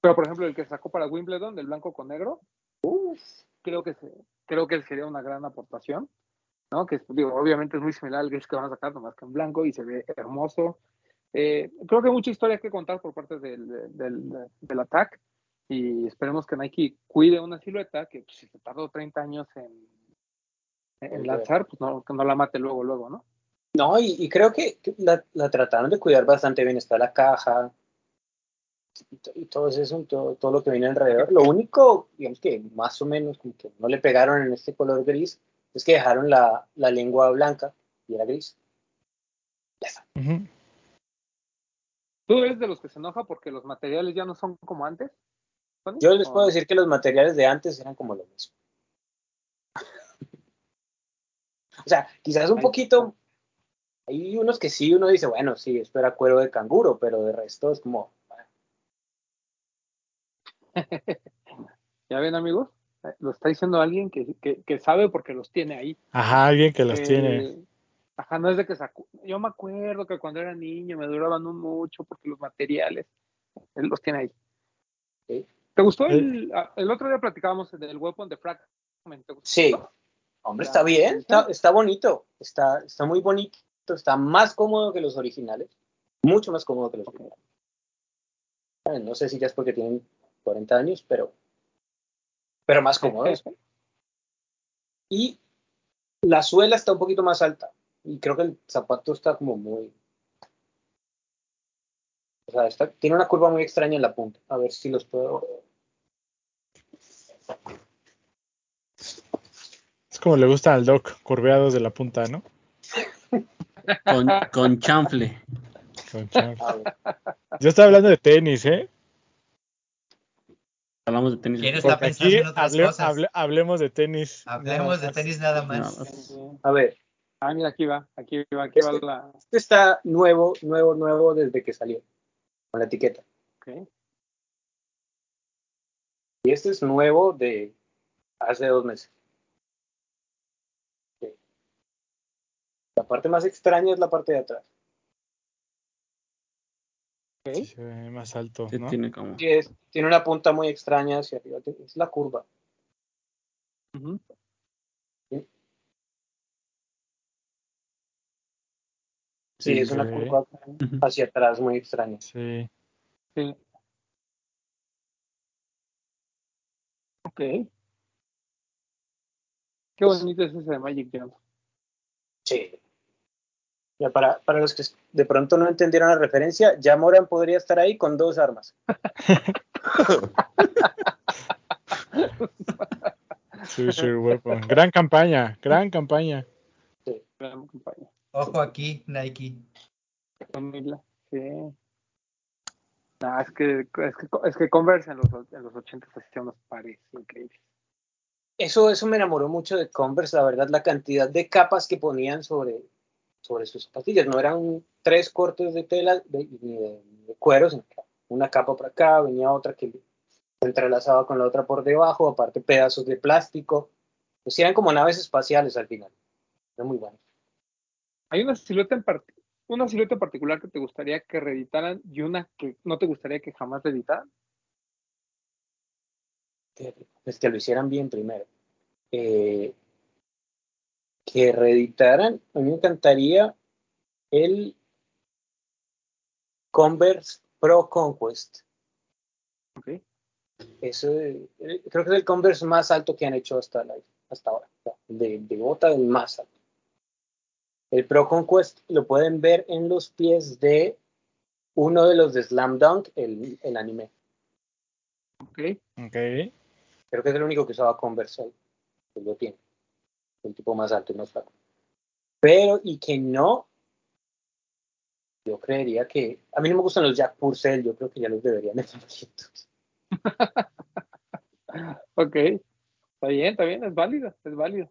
Pero por ejemplo el que sacó para Wimbledon, del blanco con negro, creo que se, creo que sería una gran aportación, ¿no? Que digo, obviamente es muy similar al Gris que van a sacar, nomás que en blanco y se ve hermoso. Eh, creo que hay mucha historia que contar por parte del, del, del ataque y esperemos que Nike cuide una silueta que pues, si se tardó 30 años en, en lanzar, pues no, que no la mate luego, luego, ¿no? No, y, y creo que la, la, trataron de cuidar bastante bien. Está la caja y, todo eso, todo, todo, lo que viene alrededor. Lo único, digamos que más o menos como que no le pegaron en este color gris, es que dejaron la, la lengua blanca y era gris. Ya está. Uh -huh. ¿Tú eres de los que se enoja porque los materiales ya no son como antes? Yo les puedo decir que los materiales de antes eran como lo mismo. O sea, quizás un poquito. Hay unos que sí, uno dice, bueno, sí, esto era cuero de canguro, pero de resto es como. ya ven, amigos, lo está diciendo alguien que, que, que, sabe porque los tiene ahí. Ajá, alguien que los Eh, tiene. Ajá, no es de que sacó. Yo me acuerdo que cuando era niño me duraban un mucho porque los materiales, él los tiene ahí. ¿Te gustó el, ah, el otro día platicábamos del Weapon de Fragment? ¿te gustó? Sí. Hombre, está bien, está, está bonito, está, está muy bonito, está más cómodo que los originales, mucho más cómodo que los originales. No sé si ya es porque tienen 40 años, pero, pero más cómodos. Y la suela está un poquito más alta. Y creo que el zapato está como muy. O sea, está- tiene una curva muy extraña en la punta. A ver si los puedo. Es como le gusta al Doc, curveados de la punta, ¿no? Con, con chanfle. Con chanfle. Yo estaba hablando de tenis, ¿eh? Hablamos de tenis. ¿Quién está Porque pensando aquí en otras hable- cosas? hable- hablemos de tenis. Hablemos de tenis nada más. Nada más. A ver, Ah, mira, aquí va, aquí va, aquí va Este- la. este está nuevo, nuevo, nuevo desde que salió. Con la etiqueta. ok. Y este es nuevo de hace dos meses. Sí. La parte más extraña es la parte de atrás. Sí, se ve más alto, Sí, ¿no? tiene como. Sí, es- tiene una punta muy extraña hacia arriba. Es la curva. Ujú. Sí, es una curva hacia atrás muy extraña. Sí. Sí. Ok. Qué bonito es ese de Magic Johnson. Sí. Ya para, para los que de pronto no entendieron la referencia, ya Moran podría estar ahí con dos armas. Sushi Weapon. Gran campaña, gran campaña. Gran compañía. Ojo aquí, Nike. Sí. Nah, es que, es que, es que Converse en los, en los 80 hacía unos pares increíbles. Eso, eso me enamoró mucho de Converse, la verdad, la cantidad de capas que ponían sobre, sobre sus zapatillas. No eran tres cortes de tela de, ni de, de cuero, sino que una capa por acá, venía otra que se entrelazaba con la otra por debajo, aparte pedazos de plástico. Pues eran como naves espaciales al final. Era muy bueno. Hay una silueta en part- una silueta particular que te gustaría que reeditaran y una que no te gustaría que jamás reeditaran. pues, que lo hicieran bien primero. Eh, que reeditaran, a mí me encantaría el Converse Pro Conquest. Ok. Eso, eh, creo que es el Converse más alto que han hecho hasta, la- hasta ahora. De, de bota, el más alto. El Pro Conquest lo pueden ver en los pies de uno de los de Slam Dunk, el, el anime. Ok. Ok. Creo que es el único que usaba Converse que lo tiene. El tipo más alto y más flaco. Pero, y que no, yo creería que, a mí no me gustan los Jack Purcell, yo creo que ya los deberían de quietos. Ok. Está bien, está bien, es válido, es válido.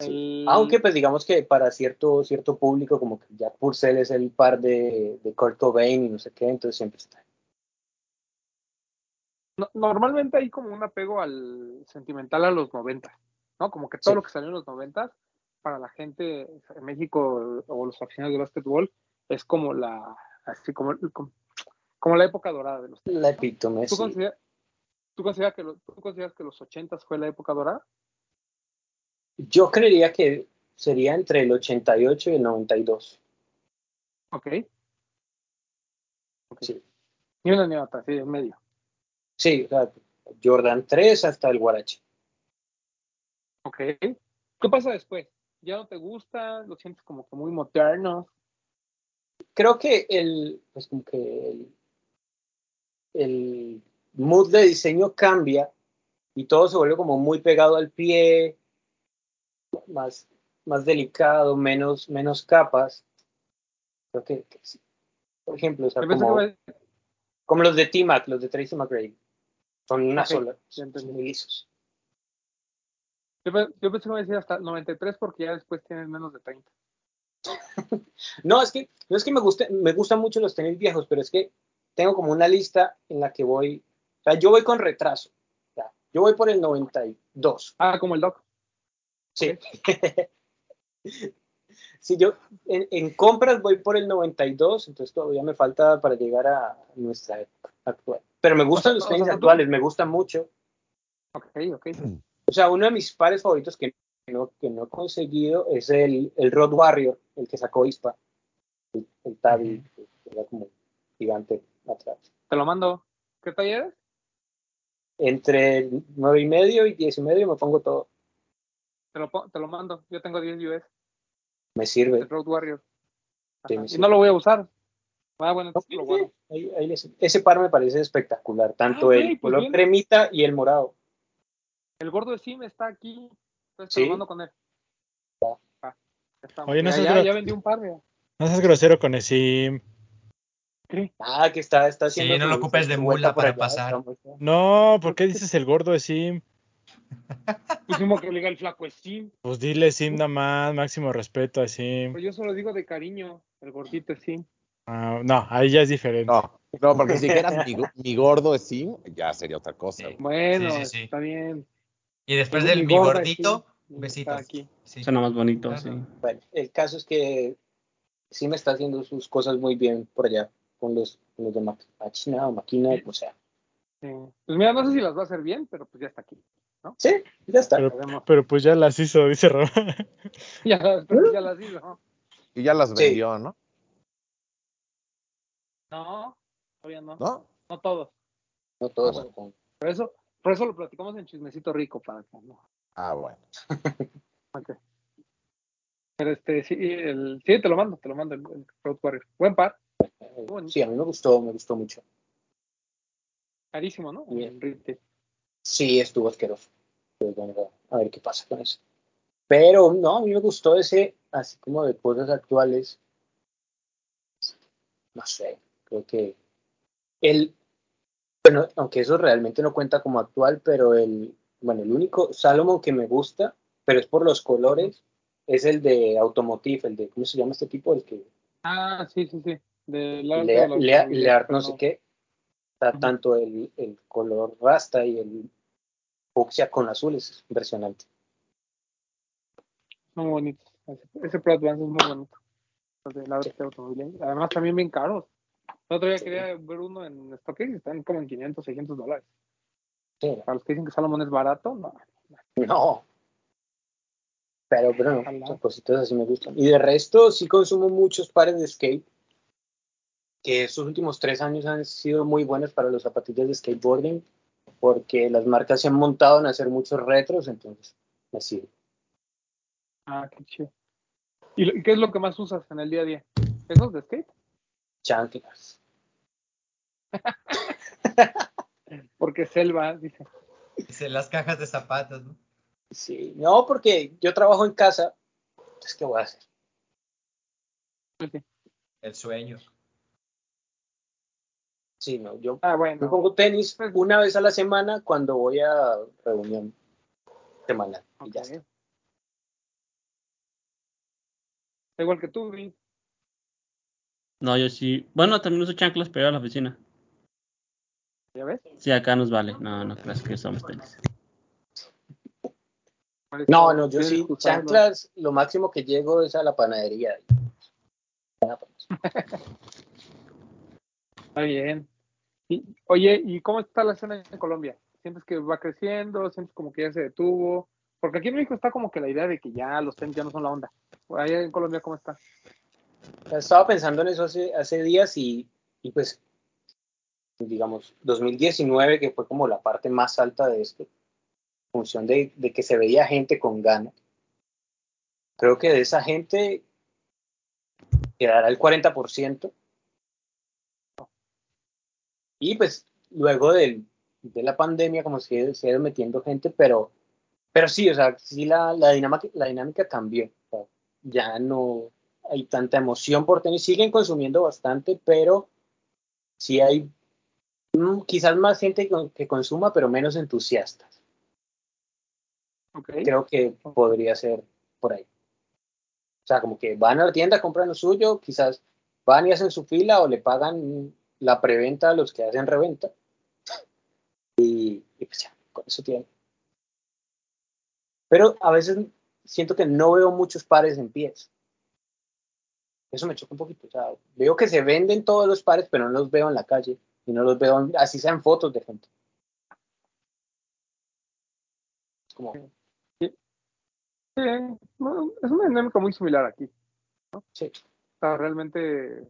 El- Aunque, pues digamos que para cierto, cierto público, como que Jack Purcell es el par de, de Kurt Cobain y no sé qué, entonces siempre está. no- normalmente hay como un apego al sentimental a los 90, ¿no? Como que todo Sí. lo que salió en los 90 para la gente en México o los aficionados de básquetbol es como la así como como, como la época dorada de los La epítome, ¿Tú, sí. consider- ¿Tú consideras que, lo- ¿Tú consideras que los 80 fue la época dorada? Yo creería que sería entre el 88 y el 92. Ok. Sí, Ni una ni otra, sí, en medio. sí o sea, Jordan 3 hasta el Guarache. Ok. ¿Qué pasa después? ¿Ya no te gusta? ¿Lo sientes como que muy moderno? Creo que el, pues como que el, el mood de diseño cambia y todo se vuelve como muy pegado al pie, más, más delicado, menos, menos capas. Creo que, que sí. Por ejemplo, o sea, como, los de T-Mac, los de Tracy McGrady. Son una sola, son muy lisos. Yo yo pensé que iba a decir hasta 93 porque ya después tienes menos de 30. No, es que no es que me guste, me gustan mucho los tenis viejos, pero es que tengo como una lista en la que voy, o sea, yo voy con retraso. O sea, yo voy por el 92. Ah, como el Doc. Sí. Si yo en, en compras voy por el 92, entonces todavía me falta para llegar a nuestra época actual. Pero me gustan O sea, los o tenis actuales, me gustan mucho. Ok, ok. O sea, uno de mis pares favoritos que no, que no he conseguido es el, el Road Warrior, el que sacó ISPA. El, el Tabi, que era como gigante atrás. Te lo mando. ¿Qué talla eres? Entre nueve y medio y diez y medio me pongo todo. Te lo, te lo mando. Yo tengo 10 US. Me sirve. El Road Warrior. Sí, y no lo voy a usar. Ah, bueno, No, entonces lo guardo. ahí- ahí les- ese par me parece espectacular, tanto Ah, el pues color bien. cremita y el morado. El gordo de Sim está aquí. Te ¿Sí? con él. Ah. Oye, no ya, seas ya, ya vendí un par. ya. No seas grosero con el sim. Ah, que está, está Sí, haciendo no lo ocupes de vuelta mula para allá, pasar. No, ¿por qué dices el gordo de sim? Pusimos que le diga el flaco es Sim. Pues dile sim nada más, máximo respeto a sim. Pero yo solo digo de cariño. El gordito es Sim. Ah, no, ahí ya es diferente. No, no, porque si dijeras mi, go- mi gordo es sim, ya sería otra cosa. Bueno, Sí, sí, sí. está bien. Y después del mi gordito, besitos. aquí. Sí. Suena más bonito, Claro. sí. Bueno, el caso es que sí me está haciendo sus cosas muy bien por allá con los, con los de Machina o Maquina, o sea. Sí. Pues mira, no sé si las va a hacer bien, pero pues ya está aquí. Sí, ya está. Pero, pues ya las hizo, dice Rob. Ya, pero ya las hizo. ¿no? Y ya las Sí. vendió, ¿no? No, todavía no. ¿No? No todos. No todos. Ah, bueno. Por eso, por eso lo platicamos en chismecito rico para que no. Ah, bueno. ok. Pero este, sí, el, sí, te lo mando, te lo mando el, el Road Warrior. Buen par, Sí, a mí me gustó, me gustó mucho. carísimo, ¿no? Bien. El. Sí, estuvo asqueroso. A ver qué pasa con eso. Pero no, a mí me gustó ese, así como de cosas actuales. No sé, creo que el, bueno, aunque eso realmente no cuenta como actual, pero el, bueno, el único Salomon que me gusta, pero es por los colores, es el de Automotive, el de, ¿cómo se llama este tipo? El que Ah, sí, sí, sí. Lea- de la Lea- no sé qué. Está tanto el, el color rasta y el fucsia con azul, es impresionante. Son muy bonitos. Ese, ese Pro Advance es muy bonito. Los de la. Además, también bien caros. El otro día Sí. quería ver uno en StockX están como en 500, 600 dólares. Sí, Para los que dicen que Salomón es barato, no. No. Pero, pero no, Ojalá. son cositas así me gustan. Y de resto, sí consumo muchos pares de skate, que estos últimos tres años han sido muy buenos para los zapatillas de skateboarding, porque las marcas se han montado en hacer muchos retros, entonces me sirve. Ah, qué chido. ¿Y, lo- y qué es lo que más usas en el día a día? ¿Esos de skate? Chanclas. Porque selva, dice. Dice, las cajas de zapatos, ¿no? Sí, no, porque yo trabajo en casa, entonces, ¿qué voy a hacer? El sueño. Sí, no, yo Ah, me bueno. pongo tenis una vez a la semana cuando voy a reunión semanal. Y ya está. Igual que tú, Vin. No, yo sí. Bueno, también uso chanclas para ir a la oficina. ¿Ya ves? Sí, acá nos vale. No, no creas que usamos tenis. No, no, yo sí, chanclas, lo máximo que llego es a la panadería. Está bien. Y, oye, ¿y cómo está la escena en Colombia? ¿Sientes que va creciendo? ¿Sientes como que ya se detuvo? Porque aquí en México está como que la idea de que ya los tenis ya no son la onda. Allá en Colombia, ¿cómo está? Estaba pensando en eso hace, hace días y, y pues, digamos, 2019, que fue como la parte más alta de esto, en función de, que se veía gente con ganas. Creo que de esa gente quedará el 40%. Y pues luego de la pandemia, como se, ha ido metiendo gente, pero, pero sí, o sea, sí la, la, dinámica, la dinámica cambió. Ya no hay tanta emoción por tenis. Siguen consumiendo bastante, pero sí hay mm, quizás más gente que, que consuma, pero menos entusiastas. Okay. Creo que podría ser por ahí. O sea, como que van a la tienda, compran lo suyo, quizás van y hacen su fila o le pagan la preventa a los que hacen reventa. Y, y pues ya, con eso tienen. Pero a veces siento que no veo muchos pares en pies. Eso me choca un poquito. O sea, veo que se venden todos los pares, pero no los veo en la calle. Y no los veo, así sean fotos de gente. Como, bueno, es una dinámica muy similar aquí. ¿no? sí. O sea, realmente,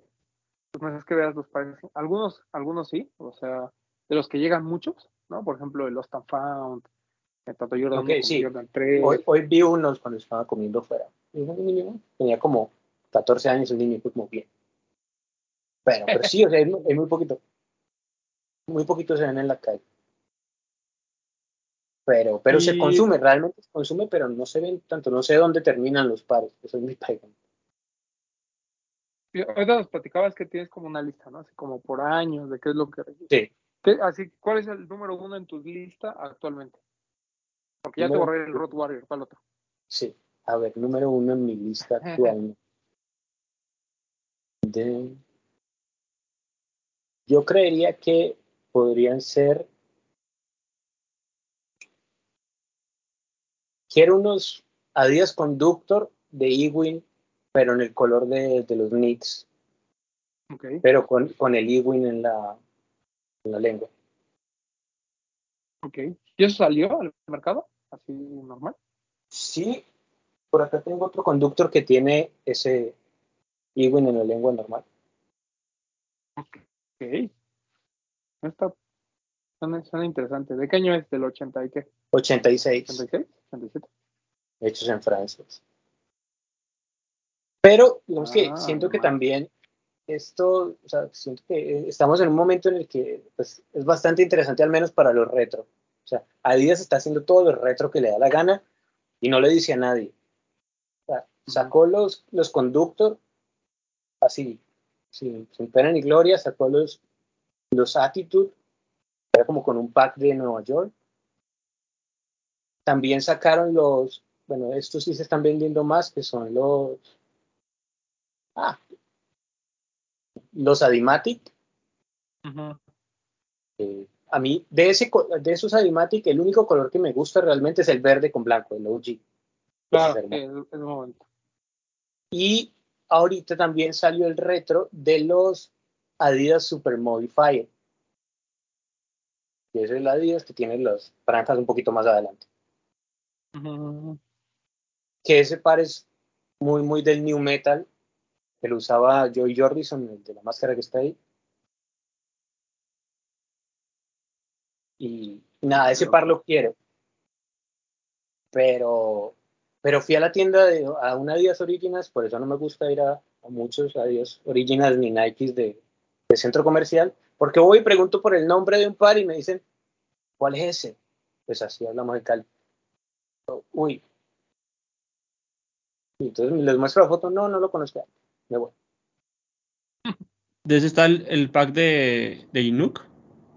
pues no es que veas los pares. Algunos, algunos sí, o sea, de los que llegan muchos, ¿no? Por ejemplo, el Lost and Found, el tanto Jordan Ok, 1 como sí. Jordan 3. Hoy, hoy vi unos cuando estaba comiendo fuera. Tenía como 14 años el niño, fue como bien. Pero, pero sí, o sea, es muy poquito. Muy poquito se ven en la calle. Pero, pero se consume, realmente se consume, pero no se ven tanto. No sé dónde terminan los pares. Eso es mi pregunta. Ahorita nos platicabas que tienes como una lista, ¿no? Así como por años, de qué es lo que... Sí. ¿Qué- así, ¿cuál es el número uno en tu lista actualmente? Porque ya te Número- borré el Road Warrior, ¿cuál otro? Sí. A ver, número uno en mi lista actual. De... Yo creería que podrían ser. Quiero unos Adidas Conductor de Ewing, pero en el color de, de los Knicks, Ok. pero con, con el Ewing en la, en la lengua. Ok. ¿Y eso salió al mercado? Así normal. Sí, por acá tengo otro Conductor que tiene ese Ewing en la lengua normal. Ok. Está, suena, suena interesante. ¿De qué año es? ¿Del 80 y qué? 86. ¿86? ¿87? hechos en Francia. Pero, digamos que Ah, siento que man. también esto, o sea, siento que estamos en un momento en el que pues, es bastante interesante, al menos para los retro. O sea, Adidas está haciendo todo lo retro que le da la gana y no le dice a nadie. O sea, sacó los, los Conductor así, sin, sin pena ni gloria, sacó los, los Attitude, era como con un pack de Nueva York. También sacaron los, bueno, estos sí se están vendiendo más, que son los, ah, los Adimatic. Eh, a mí, de, ese, de esos Adimatic, el único color que me gusta realmente es el verde con blanco, el OG. Claro, es momento. Y ahorita también salió el retro de los Adidas Super Modifier. Que es el Adidas que tiene las franjas un poquito más adelante. Ujú. Que ese par es muy, muy del New Metal, que lo usaba Joey Jordison, el de la máscara que está ahí. Y nada, ese par lo quiero. Pero, pero fui a la tienda de, a una Adidas Originals, por eso no me gusta ir a, a muchos Adidas Originals ni Nikes de, de centro comercial, porque voy y pregunto por el nombre de un par y me dicen, ¿cuál es ese? Pues así hablamos de Cali. Uy. Y entonces les muestro la foto, no, no lo conozco. Me voy. De ese está el, el pack de, de Inuk.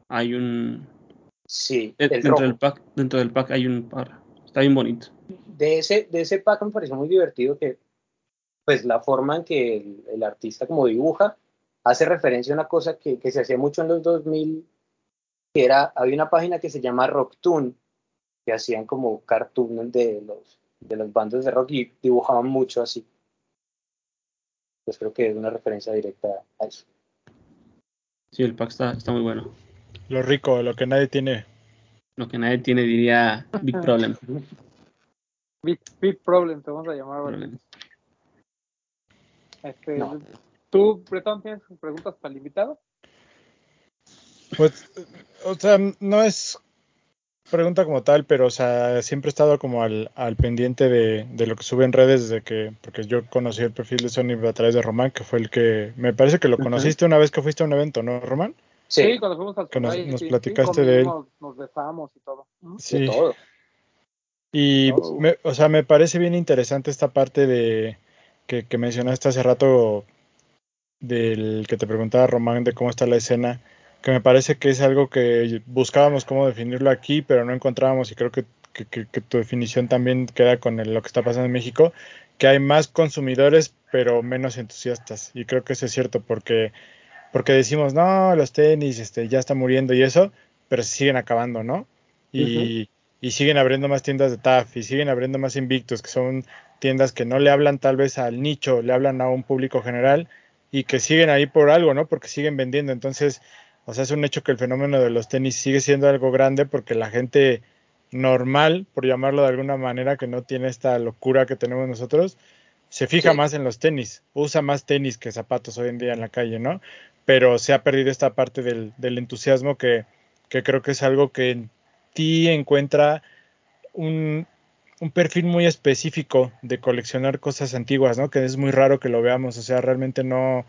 Hay un. Sí, eh, el dentro, rojo. del pack, dentro del pack hay un par. Está bien bonito. de ese, de ese pack me pareció muy divertido que, pues, la forma en que el, el artista como dibuja hace referencia a una cosa que, que se hacía mucho en los 2000, que era, había una página que se llama Rocktoon, que hacían como cartoons de los, de los bandos de rock y dibujaban mucho así. Pues creo que es una referencia directa a eso. Sí, el pack está, está muy bueno. Lo rico, lo que nadie tiene. Lo que nadie tiene diría Big Problem. Big, big problem, te vamos a llamar. Este, No. ¿Tú, Bretón, tienes preguntas para el invitado? Pues, o sea, no es pregunta como tal, pero, o sea, siempre he estado como al, al pendiente de, de lo que sube en redes desde que, porque yo conocí el perfil de Sony a través de Román, que fue el que, me parece que lo conociste una vez que fuiste a un evento, ¿no, Román? Sí, cuando fuimos al Que nos- sí, platicaste sí, de él. Nos besamos y todo. Sí. de todo. Y, Oh. me- o sea, me parece bien interesante esta parte de que, que mencionaste hace rato del que te preguntaba Román de cómo está la escena, que me parece que es algo que buscábamos cómo definirlo aquí, pero no encontrábamos y creo que, que- que- que tu definición también queda con el- lo que está pasando en México, que hay más consumidores pero menos entusiastas. Y creo que eso es cierto porque, porque decimos, no, los tenis este, ya están muriendo y eso, pero se siguen acabando, ¿no? Y, y siguen abriendo más tiendas de TAF y siguen abriendo más Invictus, que son tiendas que no le hablan tal vez al nicho, le hablan a un público general y que siguen ahí por algo, ¿no? Porque siguen vendiendo. Entonces, o sea, es un hecho que el fenómeno de los tenis sigue siendo algo grande porque la gente normal, por llamarlo de alguna manera, que no tiene esta locura que tenemos nosotros, se fija Sí. más en los tenis, usa más tenis que zapatos hoy en día en la calle, ¿no? Pero se ha perdido esta parte del, del entusiasmo que, que creo que es algo que en ti encuentra un, un perfil muy específico de coleccionar cosas antiguas, ¿no? Que es muy raro que lo veamos, o sea, realmente no,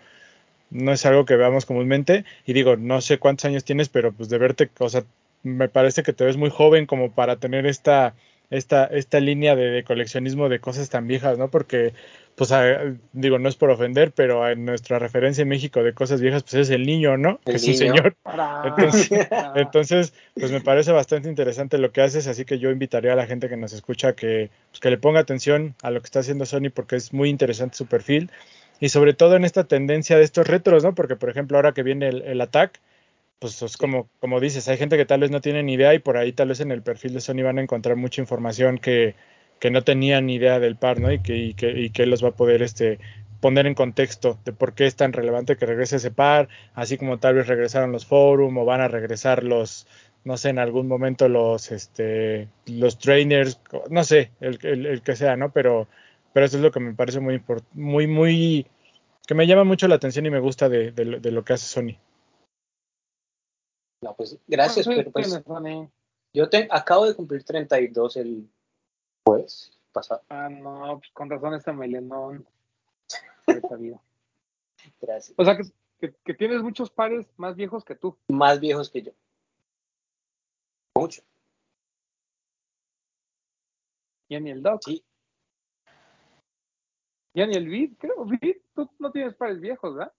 no es algo que veamos comúnmente. Y digo, no sé cuántos años tienes, pero pues de verte, o sea, me parece que te ves muy joven como para tener esta, esta, esta línea de, de coleccionismo de cosas tan viejas, ¿no? Porque, pues, a- digo, no es por ofender, pero en nuestra referencia en México de cosas viejas, pues es el niño, ¿no? El que es un señor. Entonces, entonces, pues me parece bastante interesante lo que haces, así que yo invitaría a la gente que nos escucha que, pues, que le ponga atención a lo que está haciendo Sony porque es muy interesante su perfil y sobre todo en esta tendencia de estos retros, ¿no? Porque, por ejemplo, ahora que viene el, el Attack, pues es como, como dices, hay gente que tal vez no tiene ni idea y por ahí tal vez en el perfil de Sony van a encontrar mucha información que, que no tenían ni idea del par, ¿no? Y que, y que, y que los va a poder este, poner en contexto de por qué es tan relevante que regrese ese par, así como tal vez regresaron los forum o van a regresar los, no sé, en algún momento los, este, los trainers, no sé, el, el, el que sea, ¿no? Pero, pero eso es lo que me parece muy importante, muy, muy, que me llama mucho la atención y me gusta de, de, lo- de lo que hace Sony. No, pues gracias, sí, pero pues Sony. yo te, acabo de cumplir 32 el jueves pasado. Ah, no, pues con razón este melenón. Gracias. O sea, que, que, que tienes muchos pares más viejos que tú. Más viejos que yo. Mucho. Ya ni el Doc. Sí. Ya ni el Vid, creo. Vid, tú no tienes pares viejos, ¿verdad?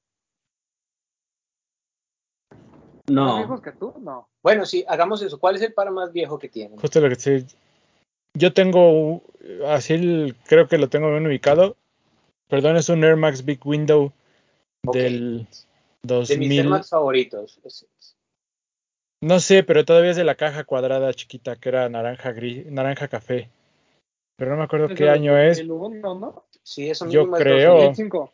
¿Más No, viejos que tú? No. Bueno, sí, hagamos eso. ¿Cuál es el par más viejo que tienen? Justo lo que sí. Yo tengo, así el- creo que lo tengo bien ubicado. Perdón, es un Air Max Big Window Ok. del De mis 2000. Air Max favoritos. Es- es- No sé, pero todavía es de la caja cuadrada chiquita que era naranja gris, naranja café. Pero no me acuerdo qué año es. 2001, ¿no? Sí, eso Yo creo. 2005.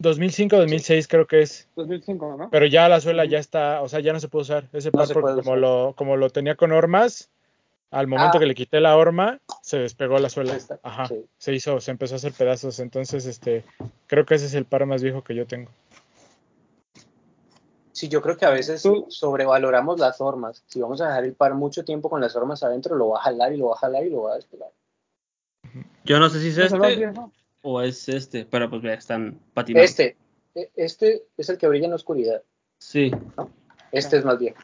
2005, 2006 creo que es. 2005, ¿no? Pero ya la suela ya está, o sea, ya no se puede usar ese No par porque como usar. lo como lo tenía con hormas, al momento Ah. que le quité la horma, se despegó la suela. Ajá. sí. Se hizo, se empezó a hacer pedazos, entonces este creo que ese es el par más viejo que yo tengo. Sí, yo creo que a veces Tú- sobrevaloramos las formas. Si vamos a dejar el par mucho tiempo con las formas adentro, lo va a jalar y lo va a jalar y lo va a despegar. yo no sé si es ¿Es el más este o es este, pero pues vea, están patinando. Este, e- este es el que brilla en la oscuridad. Sí, Este es más viejo.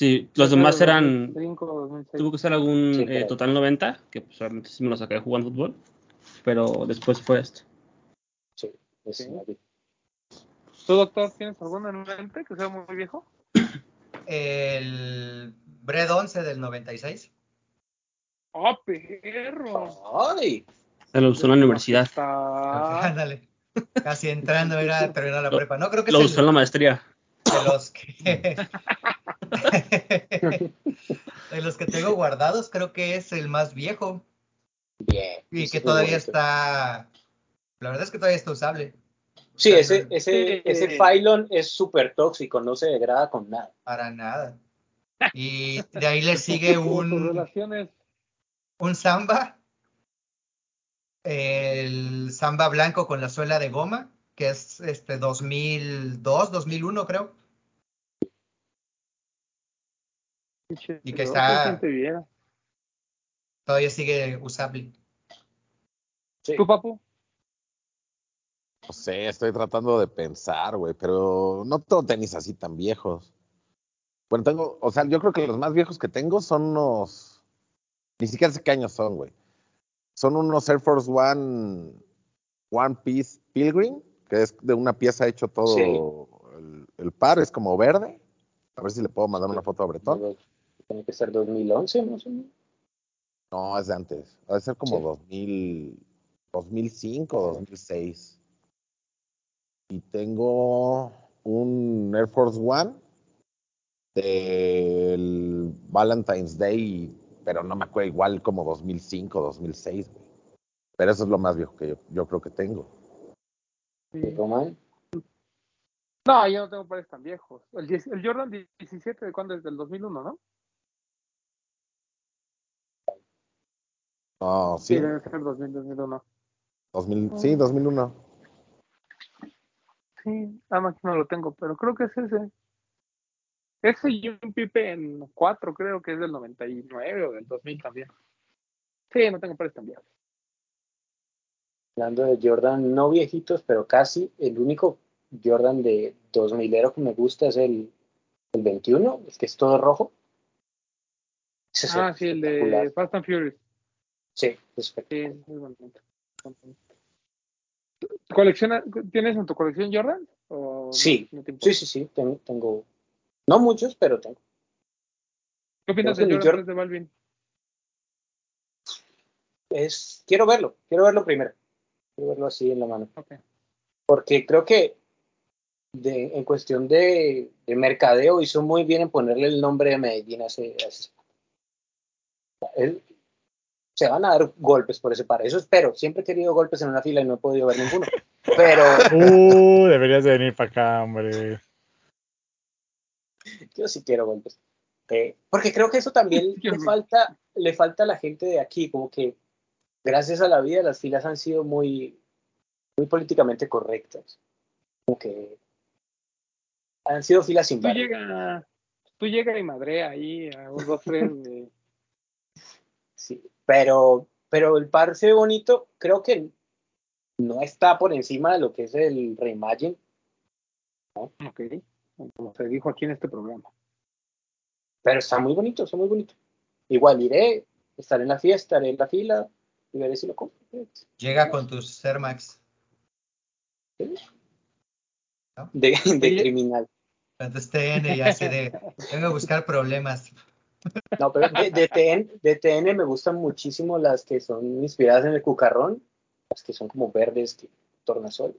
Sí, los demás eran, 2005, 2006. tuvo que ser algún Sí, eh, total 90, que pues obviamente sí me lo saqué jugando fútbol, pero después fue este. Sí, Sí. ¿Tú, doctor, tienes alguno en mente que sea muy viejo? El Bred 11 del 96. ¡Oh, perro! ¡Ay! Se lo usó en la universidad. Ándale. Casi entrando era a terminar la prepa. No, creo que lo usó en la maestría. de los que de los que tengo guardados, creo que es el más viejo Bien. y que todavía bonito. está la verdad es que todavía está usable Sí, ese, ese, ese Phylon es súper tóxico, no se degrada con nada. para nada. Y de ahí le sigue un, relaciones. un samba, el samba blanco con la suela de goma, que es este 2002, 2001 creo. Y que está-. Todavía sigue usable. Sí. ¿Tú, papu? No sé, estoy tratando de pensar, güey, pero no tengo tenis así tan viejos. Bueno, tengo, o sea, yo creo que los más viejos que tengo son unos, ni siquiera sé qué años son, güey. Son unos Air Force One, One Piece Pilgrim, que es de una pieza hecho todo Sí. el, el par, es como verde. A ver si le puedo mandar una foto a Bretón. Tiene que ser 2011, más o menos. No, es de antes. Debe ser como Sí. 2000, 2005 o 2006. Y tengo un Air Force One del Valentine's Day, pero no me acuerdo, igual como 2005, 2006. güey. Pero eso es lo más viejo que yo, yo creo que tengo. ¿Y Román? No, yo no tengo pares tan viejos. El, 10 el Jordan 17, ¿de cuándo es? Del 2001, ¿no? No, Sí, sí, debe ser 2000, 2001. 2000, sí, 2001. Sí, nada más que no lo tengo, pero creo que es ese. Ese y un Pipe en 4, creo que es del 99 o del 2000 también. Sí, no tengo pares viejos. Hablando de Jordan, no viejitos, pero casi, el único Jordan de 2000 que me gusta es el, el 21, el que es todo rojo. Ese es Ah, sí, el de. Fast and Furious. Sí, es Sí, es muy bonito. ¿Colecciona, ¿Tienes en tu colección Jordan? ¿O Sí, no sí, sí, sí, tengo, tengo, no muchos, pero tengo. ¿Qué opinas mi Jordan Jordan- 3 de Balvin? Es, quiero verlo, quiero verlo primero. Quiero verlo así en la mano. Ok. Porque creo que de, en cuestión de, de mercadeo hizo muy bien en ponerle el nombre de Medellín a ese. a ese- se van a dar golpes por ese par. Eso espero. Siempre he querido golpes en una fila y no he podido ver ninguno. Pero Uh, deberías de venir para acá, hombre. yo sí quiero golpes. Eh, porque creo que eso también le falta, le falta a la gente de aquí, como que gracias a la vida las filas han sido muy, muy políticamente correctas. Como que han sido filas sin Tú barrio. llega, tú llega y madrea ahí a un 2-3 de... Sí, pero, pero el par se ve bonito, creo que no está por encima de lo que es el Reimagine. Ok, como se dijo aquí en este programa. Pero está muy bonito, está muy bonito. Igual iré, estaré en la fiesta, estaré en la fila y veré si lo compro. Llega con tus Air Max. De, de criminal. Con tus TN y así de. Vengo a buscar problemas. No, pero de, de TN, de TN me gustan muchísimo las que son inspiradas en el cucarrón, las que son como verdes, que tornasol.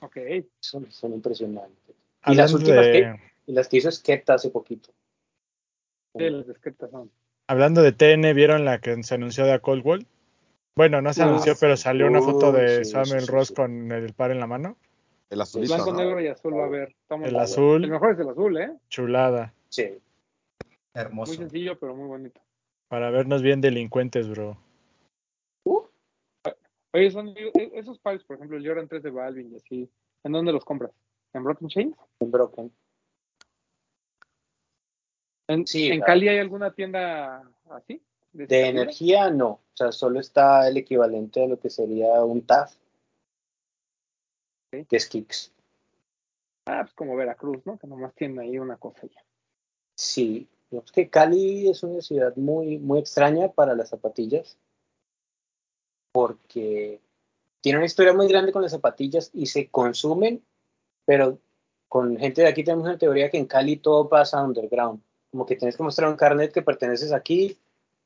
Ok, Son, son impresionantes. Y las últimas de, que, y las que hizo Skepta hace poquito. sí, las descritas son. hablando de TN, ¿vieron la que se anunció de Cold Wall? Bueno, no se Ah, anunció, pero salió una foto de sí, Samuel sí, Ross sí. con el par en la mano. El azulito, Blanco, ¿no? negro y azul va a ver. El azul. El mejor es el azul, ¿eh? Chulada. Sí. Muy Hermoso. sencillo, pero muy bonito. Para vernos bien delincuentes, bro. Oye, son e- esos pares, por ejemplo, el Jordan 3 de Balvin y así, ¿en dónde los compras? ¿En Broken Chains? Un broken. ¿En, Sí, ¿en claro. Cali hay alguna tienda así? De energía no, o sea, solo está el equivalente a lo que sería un TAF, Ok. que es Kicks. Ah, pues como Veracruz, ¿no? Que nomás tiene ahí una cosa ya. Sí, digamos que Cali es una ciudad muy, muy extraña para las zapatillas, porque tiene una historia muy grande con las zapatillas y se consumen, pero con gente de aquí tenemos una teoría que en Cali todo pasa underground, como que tienes que mostrar un carnet que perteneces aquí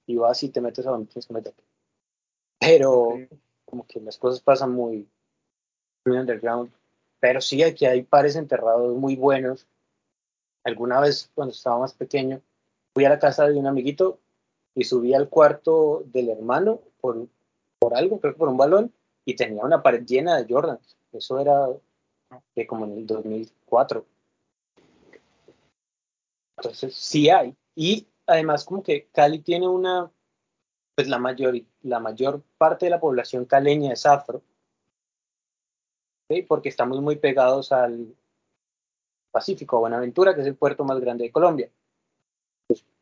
y vas y te metes a donde tienes que meter. Pero como que las cosas pasan muy, muy underground. Pero sí, aquí hay pares enterrados muy buenos. Alguna vez, cuando estaba más pequeño, fui a la casa de un amiguito y subí al cuarto del hermano por, por algo, creo que por un balón, y tenía una pared llena de Jordans. Eso era de como en el 2004. Entonces, sí hay. Y además, como que Cali tiene una, pues la mayor, la mayor parte de la población caleña es afro, porque estamos muy pegados al Pacífico, a Buenaventura, que es el puerto más grande de Colombia.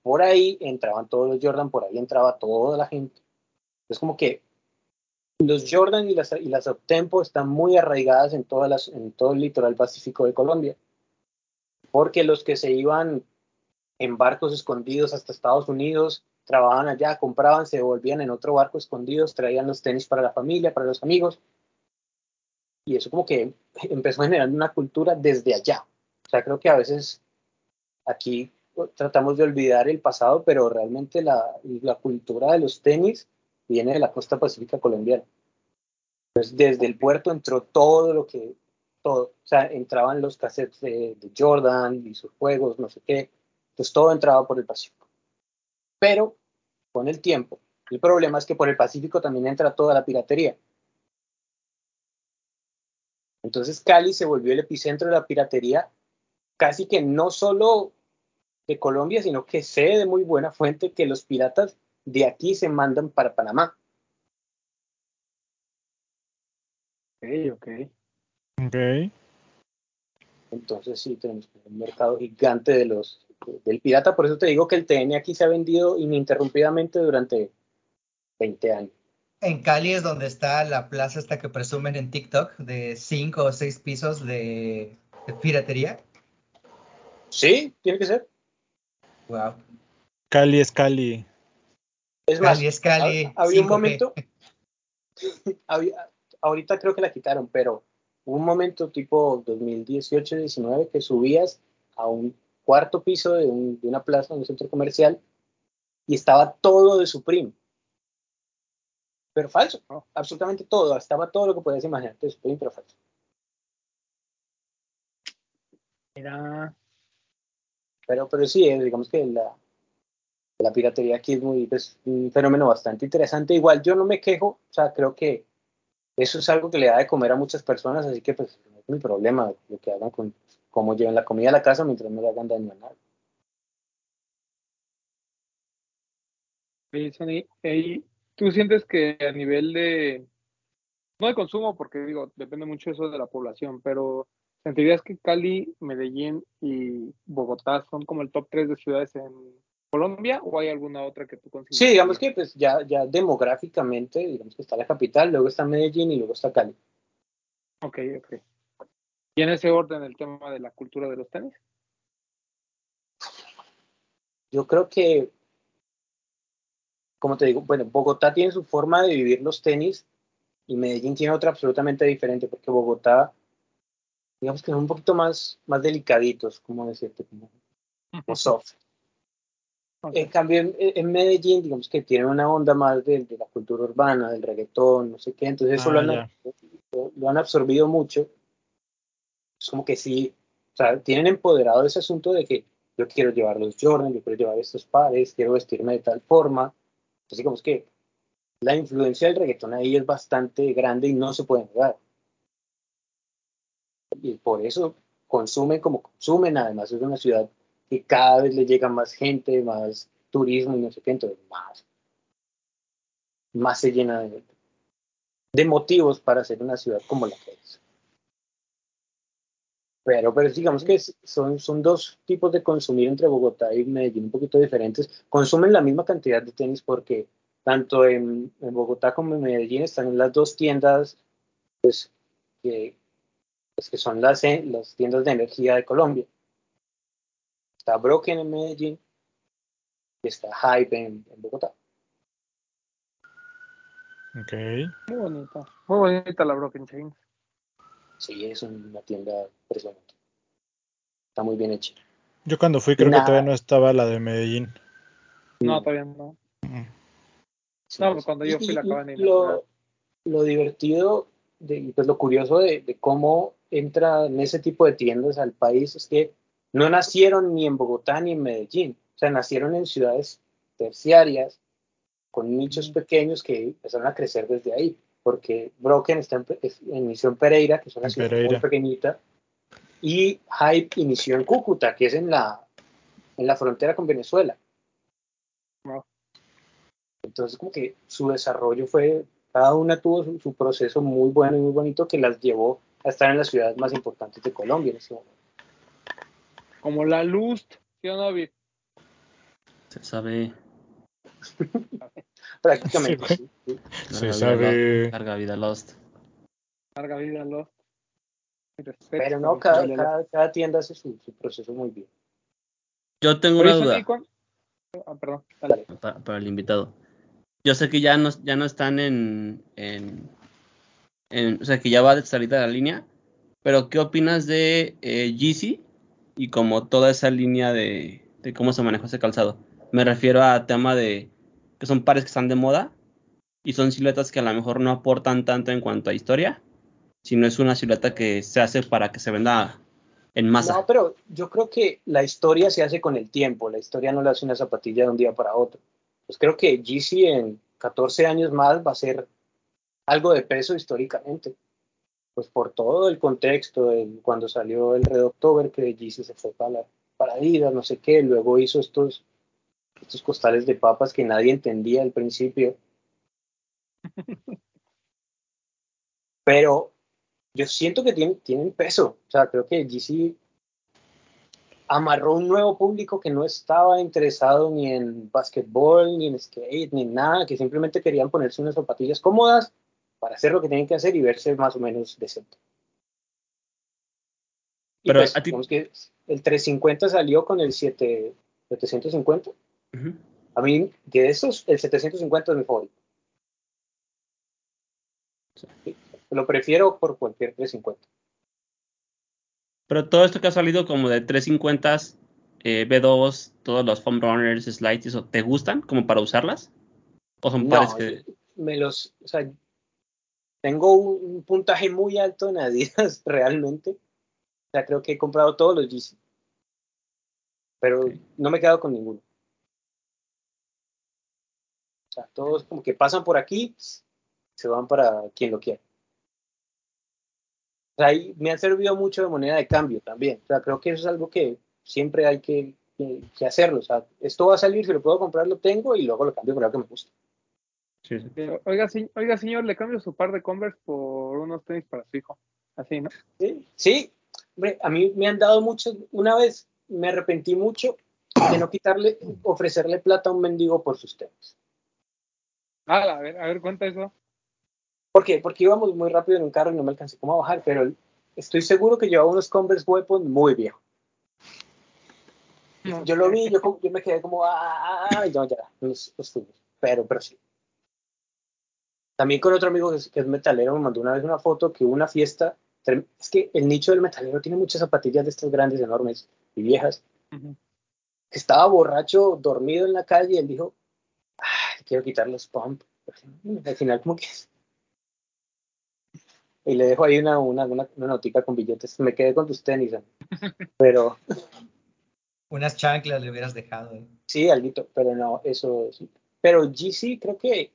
Por ahí entraban todos los Jordan, por ahí entraba toda la gente. Es como que los Jordan y las, y las Uptempo están muy arraigadas en, todas las, en todo el litoral pacífico de Colombia. Porque los que se iban en barcos escondidos hasta Estados Unidos, trabajaban allá, compraban, se volvían en otro barco escondidos, traían los tenis para la familia, para los amigos. Y eso como que empezó a generar una cultura desde allá. O sea, creo que a veces aquí tratamos de olvidar el pasado, pero realmente la, la cultura de los tenis viene de la costa pacífica colombiana. Entonces, desde el puerto entró todo lo que, todo, o sea, entraban los cassettes de, de Jordan y sus juegos, no sé qué, entonces todo entraba por el Pacífico. Pero con el tiempo, el problema es que por el Pacífico también entra toda la piratería. Entonces Cali se volvió el epicentro de la piratería, casi que no solo de Colombia, sino que sé de muy buena fuente que los piratas de aquí se mandan para Panamá. Ok, ok. Ok. Entonces sí, tenemos un mercado gigante de los del pirata, por eso te digo que el TN aquí se ha vendido ininterrumpidamente durante 20 años. En Cali es donde está la plaza esta que presumen en TikTok de cinco o seis pisos de, de piratería. Sí, tiene que ser. Wow. Cali es Cali. Es más, Cali es Cali. ha- había un 5G. momento, había- ahorita creo que la quitaron, pero hubo un momento tipo 2018-19 que subías a un cuarto piso de, un- de una plaza, de un centro comercial, y estaba todo de Supreme. Pero falso, ¿no? absolutamente todo, estaba todo lo que podías imaginar de Supreme, pero falso. Mira, Pero, pero sí, eh, digamos que la, la piratería aquí es muy, pues, un fenómeno bastante interesante. Igual yo no me quejo, o sea, creo que eso es algo que le da de comer a muchas personas, así que pues no es mi problema lo que hagan con cómo lleven la comida a la casa mientras no le hagan daño a nadie. oye, Sony, ¿y ¿tú sientes que a nivel de, no de consumo, porque digo, depende mucho eso de la población, pero ¿sentirías que Cali, Medellín y Bogotá son como el top 3 de ciudades en Colombia o hay alguna otra que tú consideres? Sí, digamos que pues ya, ya demográficamente, digamos que está la capital, luego está Medellín y luego está Cali. Ok, ok. Y en ese orden el tema de la cultura de los tenis. Yo creo que, como te digo, bueno, Bogotá tiene su forma de vivir los tenis y Medellín tiene otra absolutamente diferente, porque Bogotá, digamos que son un poquito más, más delicaditos, como decirte, como, como soft. Ok. En cambio, en, en Medellín, digamos que tiene una onda más de, de la cultura urbana, del reggaetón, no sé qué, entonces eso Ah, lo, han, lo, lo han absorbido mucho. Es como que sí, o sea, tienen empoderado ese asunto de que yo quiero llevar los Jordan, yo quiero llevar estos pares, quiero vestirme de tal forma. Entonces, digamos que la influencia del reggaetón ahí es bastante grande y no se puede negar. Y por eso consumen como consumen, además es una ciudad que cada vez le llega más gente, más turismo y no sé qué, entonces más, más se llena de, de motivos para ser una ciudad como la que es. Pero, pero digamos que son, son dos tipos de consumir entre Bogotá y Medellín un poquito diferentes. Consumen la misma cantidad de tenis porque tanto en, en Bogotá como en Medellín están en las dos tiendas pues, que, pues, que son las, eh, las tiendas de energía de Colombia. Está Broken en Medellín y está Hype en, en Bogotá. Ok. Muy bonita. Muy bonita la Broken Chains. Sí, es una tienda impresionante. Está muy bien hecha. Yo cuando fui creo Nada. que todavía no estaba la de Medellín. No, Mm. todavía no. Mm. Sí, No, pues. cuando yo Y- fui la acaban de lo, lo divertido de, y pues lo curioso de, de cómo entra en ese tipo de tiendas al país es que no nacieron ni en Bogotá ni en Medellín, o sea, nacieron en ciudades terciarias con nichos pequeños que empezaron a crecer desde ahí, porque Broken está en, en Pereira, que es una ciudad muy pequeñita, y Hype inició en Cúcuta, que es en la en la frontera con Venezuela. Entonces, como que su desarrollo fue, cada una tuvo su, su proceso muy bueno y muy bonito que las llevó a estar en las ciudades más importantes de Colombia en ese momento. Como la luz, ¿sí o no, Vi? Se sabe. Prácticamente. Sí. Se Larga vida sabe. Lost, Larga vida Lost. Larga vida Lost. Pero no, cada, cada, cada tienda hace su, su proceso muy bien. Yo tengo una duda ¿cuán- Ah, perdón. dale. para, para el invitado. Yo sé que ya no, ya no están en, en, O sea, que ya va de salida de la línea. Pero, ¿qué opinas de eh, Yeezy y como toda esa línea de, de cómo se maneja ese calzado? Me refiero a tema de que son pares que están de moda y son siluetas que a lo mejor no aportan tanto en cuanto a historia, sino es una silueta que se hace para que se venda en masa. No, pero yo creo que la historia se hace con el tiempo. La historia no la hace una zapatilla de un día para otro. Pues creo que Yeezy en 14 años más va a ser algo de peso históricamente. Pues por todo el contexto, el- cuando salió el Red October, que Yeezy se fue para, la- para Adidas, no sé qué, luego hizo estos, estos costales de papas que nadie entendía al principio. Pero yo siento que tienen, tienen peso. O sea, creo que Yeezy amarró un nuevo público que no estaba interesado ni en básquetbol, ni en skate, ni en nada, que simplemente querían ponerse unas zapatillas cómodas para hacer lo que tienen que hacer y verse más o menos decente. Y Pero pues, a ti- que el 350 salió con el 7, 750. Ujú. A mí, de esos, el 750 es mi favorito. Sí, Lo prefiero por cualquier 350. Pero todo esto que ha salido como de 350, eh, B2, todos los foam runners, slides, ¿te gustan como para usarlas? ¿O son pares No, que... me los, o sea, tengo un, un puntaje muy alto en Adidas realmente. O sea, creo que he comprado todos los Yeezy. Pero no me he quedado con ninguno. O sea, todos como que pasan por aquí, se van para quien lo quiera. O sea, y me han servido mucho de moneda de cambio también. O sea, creo que eso es algo que siempre hay que, que- que hacerlo. O sea, esto va a salir, si lo puedo comprar, lo tengo y luego lo cambio por algo que me gusta. Sí, sí. Oiga, oiga, señor, le cambio su par de Converse por unos tenis para su hijo. Así, ¿no? Sí, sí. Hombre, a mí me han dado muchas. Una vez me arrepentí mucho de no quitarle, ofrecerle plata a un mendigo por sus tenis. Ah, a ver, a ver, cuenta eso. ¿Por qué? Porque íbamos muy rápido en un carro y no me alcancé cómo a bajar, pero estoy seguro que llevaba unos Converse Weapon muy viejos. No Yo lo vi, yo, como- yo me quedé como, ah, ah, ah, y no, ya, los, los tuve. Pero, pero sí. También con otro amigo que es, que es metalero me mandó una vez una foto que hubo una fiesta. Es que el nicho del metalero tiene muchas zapatillas de estas grandes, enormes y viejas. Ujú. Estaba borracho, dormido en la calle y él dijo, "Ay, quiero quitar los pump. Al final, como que. Y le dejo ahí una, una, una, una notica con billetes. Me quedé con tus tenis. Pero, Unas chanclas le hubieras dejado. ¿eh? Sí, alguito, pero no, eso sí. Pero GC creo que...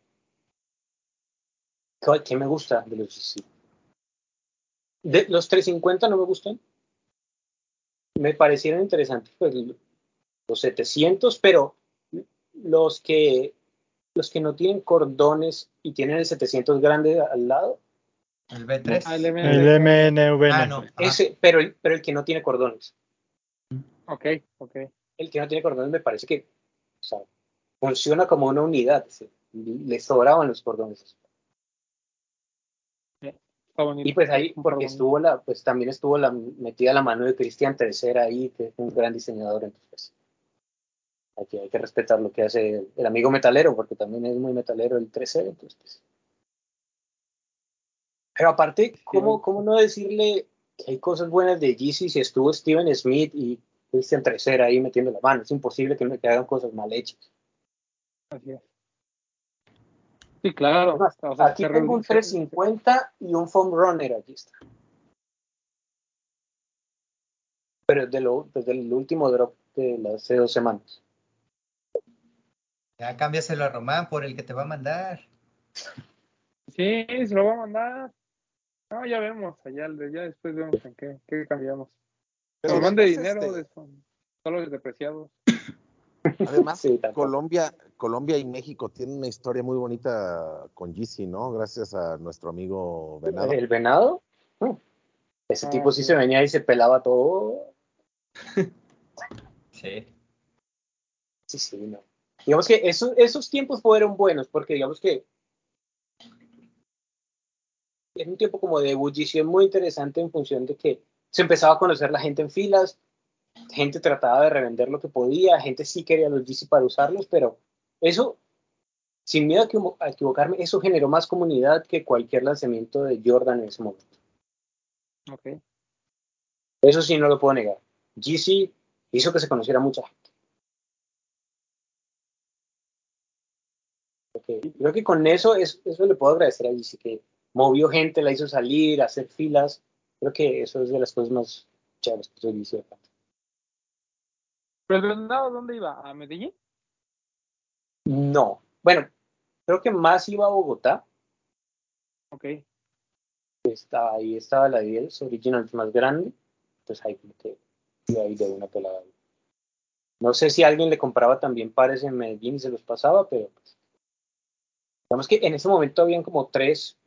¿Qué- ¿Qué me gusta de los GC? De, los 350 no me gustan. Me parecieron interesantes pues, los 700, pero los que, los que no tienen cordones y tienen el 700 grande al lado, El B3. Ah, el M- El MNVN. Ah, no. ese, pero, el- pero el que no tiene cordones. Ok, ok. El que no tiene cordones me parece que o sea, funciona como una unidad. sí. Le sobraban los cordones. Y pues ahí, porque estuvo la, pues también estuvo la metida la mano de Cristian Tercera ahí, que es un gran diseñador, entonces hay que, hay que respetar lo que hace el, el amigo metalero, porque también es muy metalero el 3 entonces. pues. Pero aparte, ¿cómo, ¿cómo no decirle que hay cosas buenas de Yeezy si estuvo Steven Smith y Christian Tercera ahí metiendo la mano? Es imposible que, no- que hagan cosas mal hechas. Así es. Sí, claro. O sea, aquí tengo un reduce- 350 y un foam runner, aquí está. Pero es de lo, desde el último drop de las hace dos semanas. Ya cámbiaselo a Román por el que te va a mandar. Sí, se lo voy a mandar. No, ya vemos, allá, ya después vemos en qué, qué cambiamos. Pero mande dinero este, de eso. Dólares depreciados. Además, Sí. Colombia, Colombia y México tienen una historia muy bonita con Yeezy, ¿no? Gracias a nuestro amigo Venado. ¿El venado? Mm. Ese Ah, tipo sí sí. se venía y se pelaba todo. Sí. Sí, sí, no. Digamos que esos, esos tiempos fueron buenos, porque digamos que es un tiempo como de ebullición muy interesante en función de que se empezaba a conocer la gente en filas, gente trataba de revender lo que podía, gente sí quería los DC para usarlos, pero eso, sin miedo a, equivo- a equivocarme, eso generó más comunidad que cualquier lanzamiento de Jordan en ese momento. Ok. Eso sí no lo puedo negar. GC hizo que se conociera mucha gente. Ok, Creo que con eso, es- eso le puedo agradecer a GC, que movió gente, la hizo salir, hacer filas. Creo que eso es de las cosas más chéveres que yo hice acá. ¿Pero el venado dónde iba? ¿A Medellín? No. Bueno, creo que más iba a Bogotá. Ok. Estaba ahí, estaba la 10 Originals más grande. Entonces ahí como que iba ahí de una pelada. No sé si alguien le compraba también pares en Medellín y se los pasaba, pero pues, digamos que en ese momento habían como tres,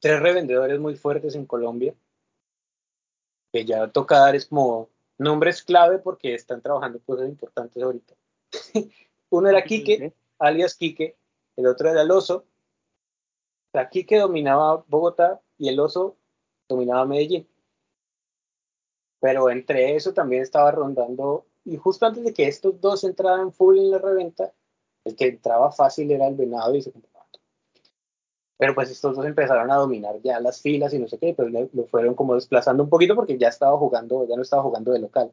tres revendedores muy fuertes en Colombia. Que ya toca dar es como nombres clave porque están trabajando cosas importantes ahorita. Uno era Quique, alias Quique, el otro era el oso. O sea, Quique dominaba Bogotá y el oso dominaba Medellín. Pero entre eso también estaba rondando, y justo antes de que estos dos entraran full en la reventa, el que entraba fácil era el venado y se compraba. Pero pues estos dos empezaron a dominar ya las filas y no sé qué, pero lo, lo fueron como desplazando un poquito porque ya estaba jugando, ya no estaba jugando de local.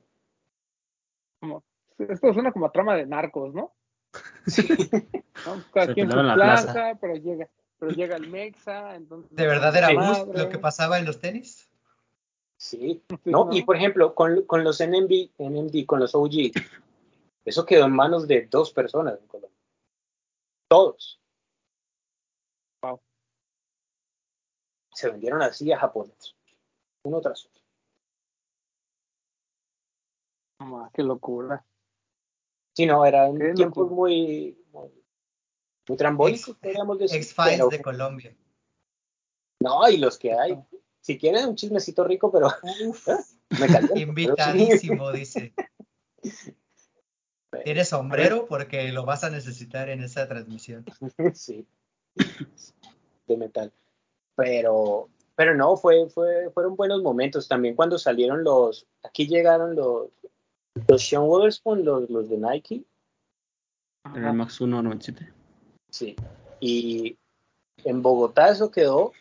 Como, esto suena como a trama de narcos, ¿no? ¿No? Cada Se quien en su plaza, plaza. pero llega, pero llega el Mexa, entonces. ¿De verdad era Sí. Madre. lo que pasaba en los tenis? Sí, Sí, ¿no? Y por ejemplo, con, con los NMD, NMD, con los OG, eso quedó en manos de dos personas en Colombia. Todos. Se vendieron así a japoneses, uno tras otro. No, qué locura. Sí, no, eran Qué tiempos locura. muy, muy, muy trambólicos, Ex- podríamos decir. X-Files pero- de Colombia. No, y los que hay. Si quieren un chismecito rico, pero Uf, me caliento. pero sí. invitadísimo, dice. ¿Tienes sombrero? Porque lo vas a necesitar en esa transmisión. sí, de metal. Pero, pero no, fue, fue, fueron buenos momentos. También cuando salieron los, aquí llegaron los, los Sean Witherspoon, los, los de Nike, el Max 197. sí. Y en Bogotá eso quedó,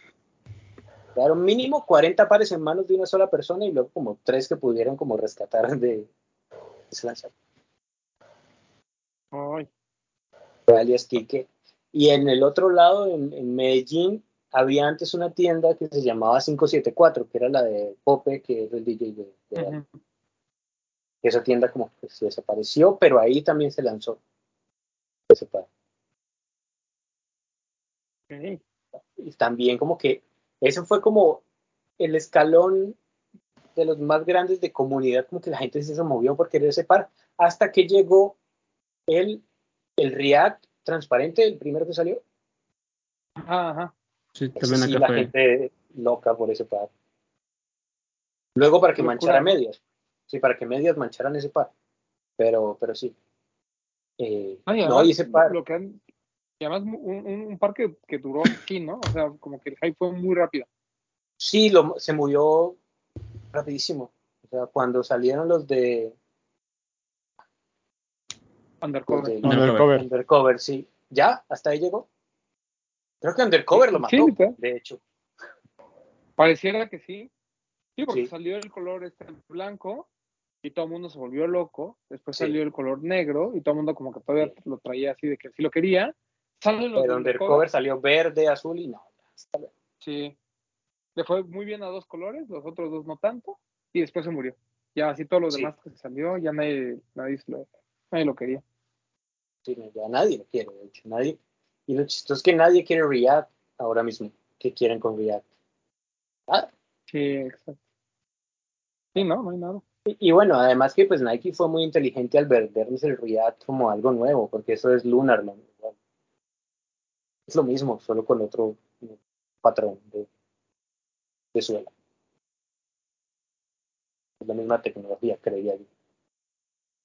quedaron mínimo 40 pares en manos de una sola persona y luego como tres que pudieron como rescatar de ese lanzamiento. Ay, alias Quique. Y en el otro lado, en, en Medellín, había antes una tienda que se llamaba 574, que era la de Pope, que es el DJ de, de ujú. esa tienda como que se desapareció, pero ahí también se lanzó ese par. Ok. Y también como que eso fue como el escalón de los más grandes de comunidad, como que la gente se movió por querer ese par, hasta que llegó el, el React transparente, el primero que salió. Ajá, ajá. Sí, Eso también sí, acá la fue. gente loca por ese par. Luego para que Locura, manchara medias. Sí, para que medias mancharan ese par. Pero, pero sí. Eh, No, y no, además, y ese par. Lo que han, y además un, un, par que, que duró aquí, ¿no? O sea, como que el hype fue muy rápido. Sí, lo, se murió rapidísimo. O sea, cuando salieron los de, los Undercover. de Undercover. Undercover, sí. Ya, hasta ahí llegó. Creo que Undercover lo Sí, mató, ¿verdad? de hecho. Pareciera que sí. Sí, porque Sí. salió el color este blanco y todo el mundo se volvió loco. Después salió el color negro y todo el mundo como que todavía lo traía así de que sí lo quería. Salen los Pero de Undercover salió verde, azul y no. Sí. Le fue muy bien a dos colores, los otros dos no tanto, y después se murió. Ya así todos los demás que salió, ya nadie, nadie, se lo, nadie lo quería. Sí, ya nadie lo quiere, de hecho, nadie. Y lo chistoso es que nadie quiere React ahora mismo. ¿Qué quieren con React? Ah, Sí, exacto. Sí, no, no hay nada. Y, y bueno, además que pues Nike fue muy inteligente al ver- vernos el React como algo nuevo, porque eso es Lunar, ¿no? Es lo mismo, solo con otro patrón de, de suela. Es la misma tecnología, creía yo.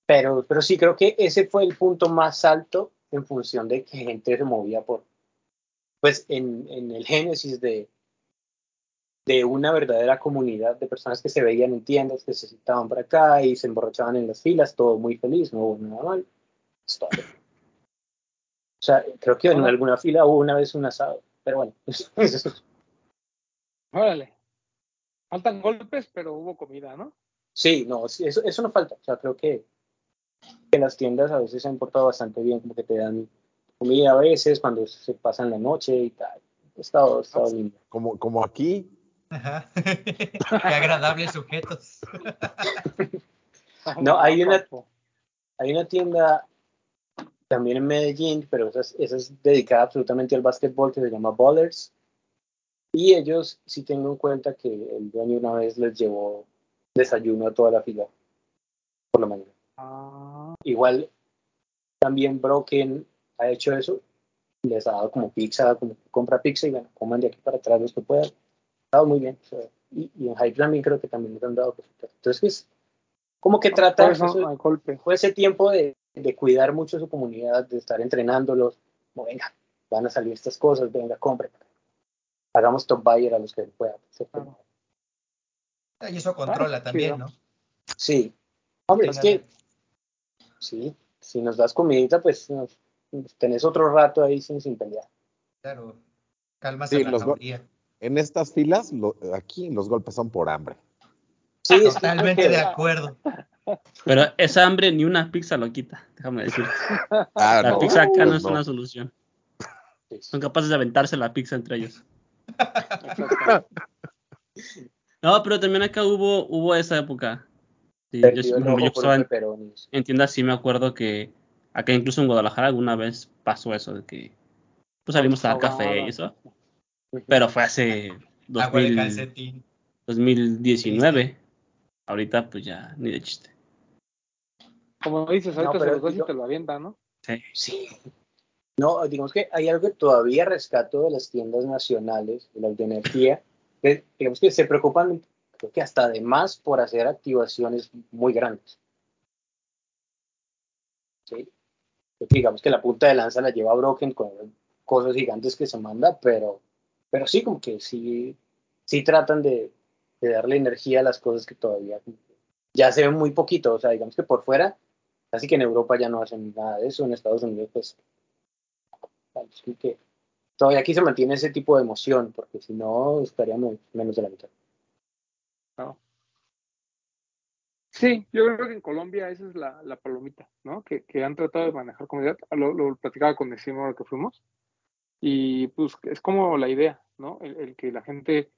Pero, pero sí, creo que ese fue el punto más alto en función de que gente se movía por, pues en, en el génesis de, de una verdadera comunidad de personas que se veían en tiendas, que se citaban para acá y se emborrachaban en las filas, todo muy feliz, no hubo nada mal. Todo. O sea, creo que en alguna fila hubo una vez un asado, pero bueno, Órale. Faltan golpes, pero hubo comida, ¿no? sí, no, eso, eso no falta. O sea, creo que, que las tiendas a veces se han portado bastante bien, como que te dan comida a veces cuando se pasan la noche y tal. Ha estado, ha estado lindo. Como, como aquí, Ajá. Qué agradables sujetos. No, hay una- Hay una tienda también en Medellín, pero esa es, esa es dedicada absolutamente al básquetbol que se llama Ballers. Y ellos sí tengo en cuenta que el dueño una vez les llevó desayuno a toda la fila por la mañana. Ah, Igual también Broken ha hecho eso. Les ha dado como pizza, como compra pizza y bueno, coman de aquí para atrás los que puedan. Ha estado muy bien. o sea, y, y en Hype también creo que también les han dado cositas. Entonces, como que trata eso eso- golpe. fue ese tiempo de, de cuidar mucho su comunidad, de estar entrenándolos. Como, venga, van a salir estas cosas, venga, compren. Hagamos top buyer a los que puedan. Claro. Y eso controla Ah, también. ¿no? Sí. Hombre, es que, sí, si nos das comidita, pues nos- tenés otro rato ahí sin, sin pelear. Claro. Calmas Sí, a la los en estas filas, lo- aquí los golpes son por hambre. Sí, Totalmente de acuerdo. Pero esa hambre ni una pizza lo quita, déjame decir. Ah, La no, pizza acá pues no es no. una solución. Son capaces de aventarse la pizza entre ellos. No, pero también acá hubo, hubo esa época. Sí, yo, yo estaba en, en tiendas, sí me acuerdo que acá incluso en Guadalajara alguna vez pasó eso de que pues salimos a dar café y eso. Pero fue hace Agua de 2000, calcetín. 2019. Ahorita pues ya ni de chiste. Como dices, No, ahorita se pero los das y te lo avientan, ¿no? Sí. Sí. No, digamos que hay algo que todavía rescato de las tiendas nacionales, de las de energía, que digamos que se preocupan, creo que hasta de más por hacer activaciones muy grandes. ¿Sí? Digamos que la punta de lanza la lleva Broken con cosas gigantes que se manda, pero, pero sí, como que sí, sí tratan de, de darle energía a las cosas que todavía ya se ven muy poquito, o sea, digamos que por fuera, así que en Europa ya no hacen nada de eso, en Estados Unidos pues Así que todavía aquí se mantiene ese tipo de emoción, porque si no estaríamos menos de la mitad. Sí, yo creo que en Colombia esa es la, la palomita, ¿no? Que, que han tratado de manejar comunidad. Lo, lo platicaba con Decimo ahora que fuimos. Y pues es como la idea, ¿no? El, el que la gente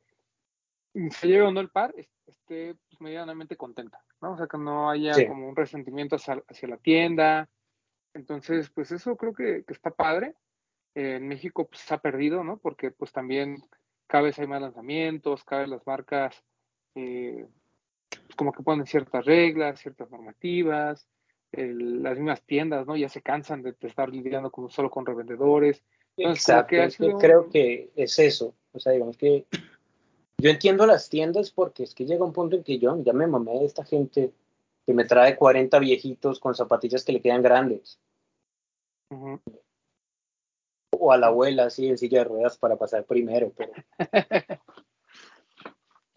se lleve o no el par, es- esté pues, medianamente contenta, ¿no? O sea, que no haya Sí. como un resentimiento hacia, hacia la tienda. Entonces, pues eso creo que, que está padre. Eh, en México pues se ha perdido, ¿no? Porque pues también cada vez hay más lanzamientos, cada vez las marcas eh, pues, como que ponen ciertas reglas, ciertas normativas, el- las mismas tiendas, ¿no? Ya se cansan de, de estar lidiando con, solo con revendedores. Entonces, Exacto, que sido- creo que es eso. O sea, digamos que yo entiendo las tiendas porque es que llega un punto en que yo ya me mamé de esta gente que me trae 40 viejitos con zapatillas que le quedan grandes. O a la abuela así en silla de ruedas para pasar primero. Pero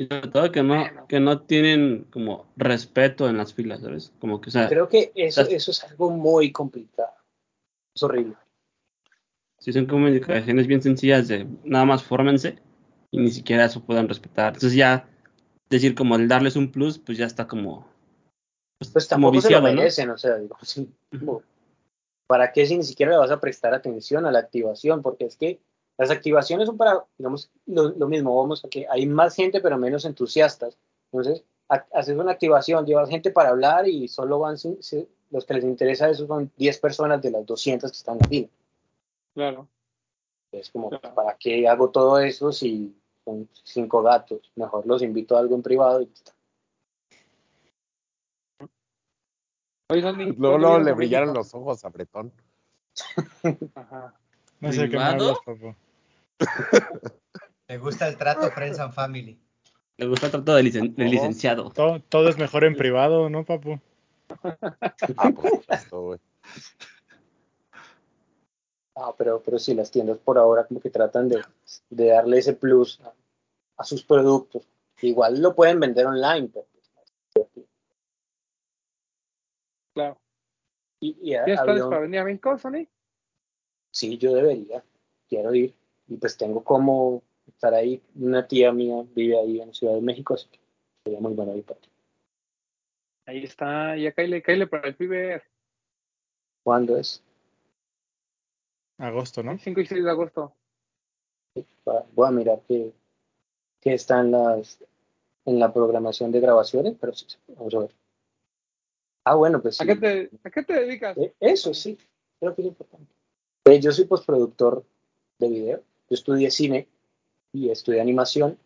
Y sobre todo que no, que no tienen como respeto en las filas, ¿sabes? Como que, o sea, creo que eso, eso es algo muy complicado. Es horrible. si son comunicaciones bien sencillas de nada más fórmense y ni siquiera eso puedan respetar. Entonces ya decir como el darles un plus, pues ya está como, pues, Pues como tampoco se lo viciado, ¿no? merecen, o sea, digo, sí, como, ¿para qué si ni siquiera le vas a prestar atención a la activación? Porque es que las activaciones son para, digamos, lo, lo mismo, vamos a que hay más gente pero menos entusiastas. Entonces, ha- haces una activación, llevas gente para hablar y solo van, los que les interesa eso son 10 personas de las 200 que están en la fila. Claro. Es como, Claro. ¿para qué hago todo eso si son cinco gatos? Mejor los invito a algo en privado y está. Luego, ¿cuándo luego le brillaron los ojos a Bretón. Ajá. No sé qué me ¿Privado? Le gusta el trato Friends and Family. Le gusta el trato del, licen- del licenciado. Todo, todo es mejor en privado, ¿no, papu? Ah, por supuesto, güey. Ah, pero, pero sí, las tiendas por ahora como que tratan de, de darle ese plus a, a sus productos. Igual lo pueden vender online, pero pues, Claro. y, y ¿Tienes planes para venir a México, Sony? sí, yo debería, quiero ir. Y pues tengo como estar ahí. Una tía mía vive ahí en Ciudad de México, así que sería muy bueno ir para ti. Ahí está, ya caile, caile para el Fiber. ¿Cuándo es? Agosto, ¿no? 5 y 6 de agosto. Voy a mirar qué, qué está en, las, en la programación de grabaciones, pero sí, vamos a ver. Ah, bueno, pues sí. ¿A qué te, a qué te dedicas? Eh, Eso sí, creo que es importante. Eh, yo soy postproductor de video. Yo estudié cine y estudié animación.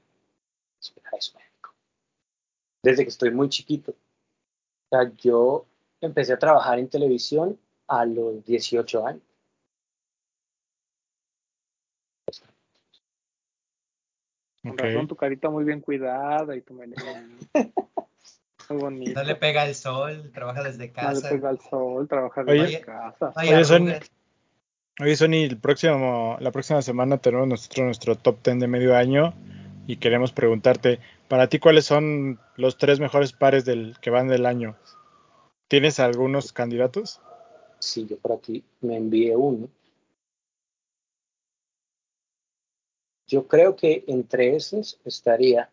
Desde que estoy muy chiquito. O sea, yo empecé a trabajar en televisión a los 18 años. Con razón, tu carita muy bien cuidada y tu melena. Muy bonito. No le pega el sol, trabaja desde No le casa. pega el sol, trabaja Oye. desde casa. Oye, son-. Oye, Sony, el próximo, la próxima semana tenemos nosotros nuestro top 10 de medio año y queremos preguntarte, para ti, ¿cuáles son los tres mejores pares del que van del año? ¿Tienes algunos candidatos? Sí, yo por aquí me envié uno. Yo creo que entre esos estaría.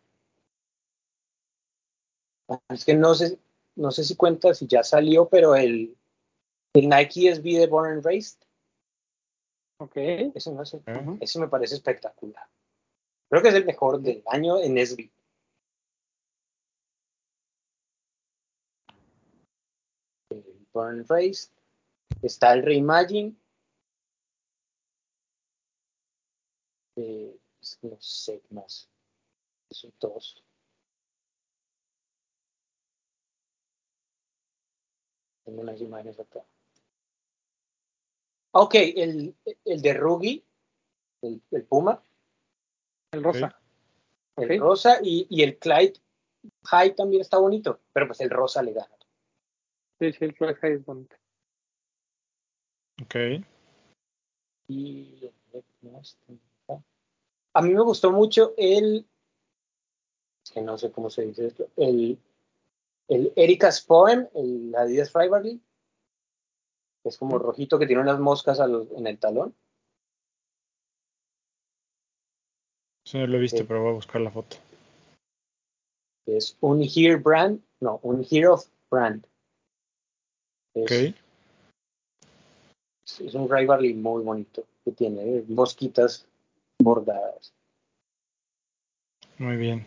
Ah, Es que no sé, no sé si cuenta si ya salió, pero el, el Nike SB de Born and Raised, Ok. ese no sé, Ujú. ese me parece espectacular. Creo que es el mejor del año en SB. And Raised, está el Reimagine, eh, no sé más. Son todos. Tengo unas imágenes acá. Ok, el, el de Rugi, el, el Puma, El rosa. el rosa y, y el Clyde High también está bonito, pero pues el rosa le gana. Sí, sí, el Flash High es bonito. Ok. Y a mí me gustó mucho el, es que no sé cómo se dice esto, el, el Erika's Poem, el Adidas Friberly, que es como rojito que tiene unas moscas en el talón. Eso no lo he visto, Sí. pero voy a buscar la foto. es un Here Brand, no, un Hero Brand. Es, Ok. es un Rivalry muy bonito, que tiene eh, mosquitas bordadas. Muy bien.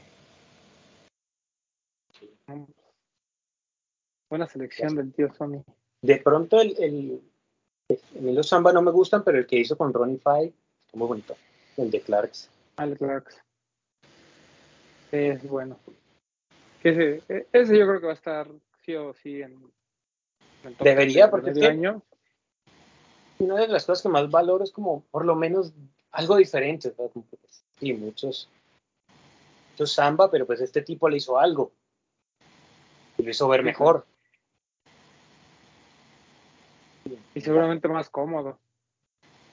Buena selección del tío Sony. De pronto el, el, a mí los Samba no me gustan, pero el que hizo con Ronnie Five está muy bonito, el de Clarks. Al Clarks. Es bueno. Ese, e- ese yo creo que va a estar sí o sí en, en el Debería, de porque es que- año. Una de las cosas que más valoro es como por lo menos algo diferente, ¿verdad? Pues, sí, muchos, muchos Samba, pero pues este tipo le hizo algo. Y lo hizo ver mejor. Y seguramente más cómodo.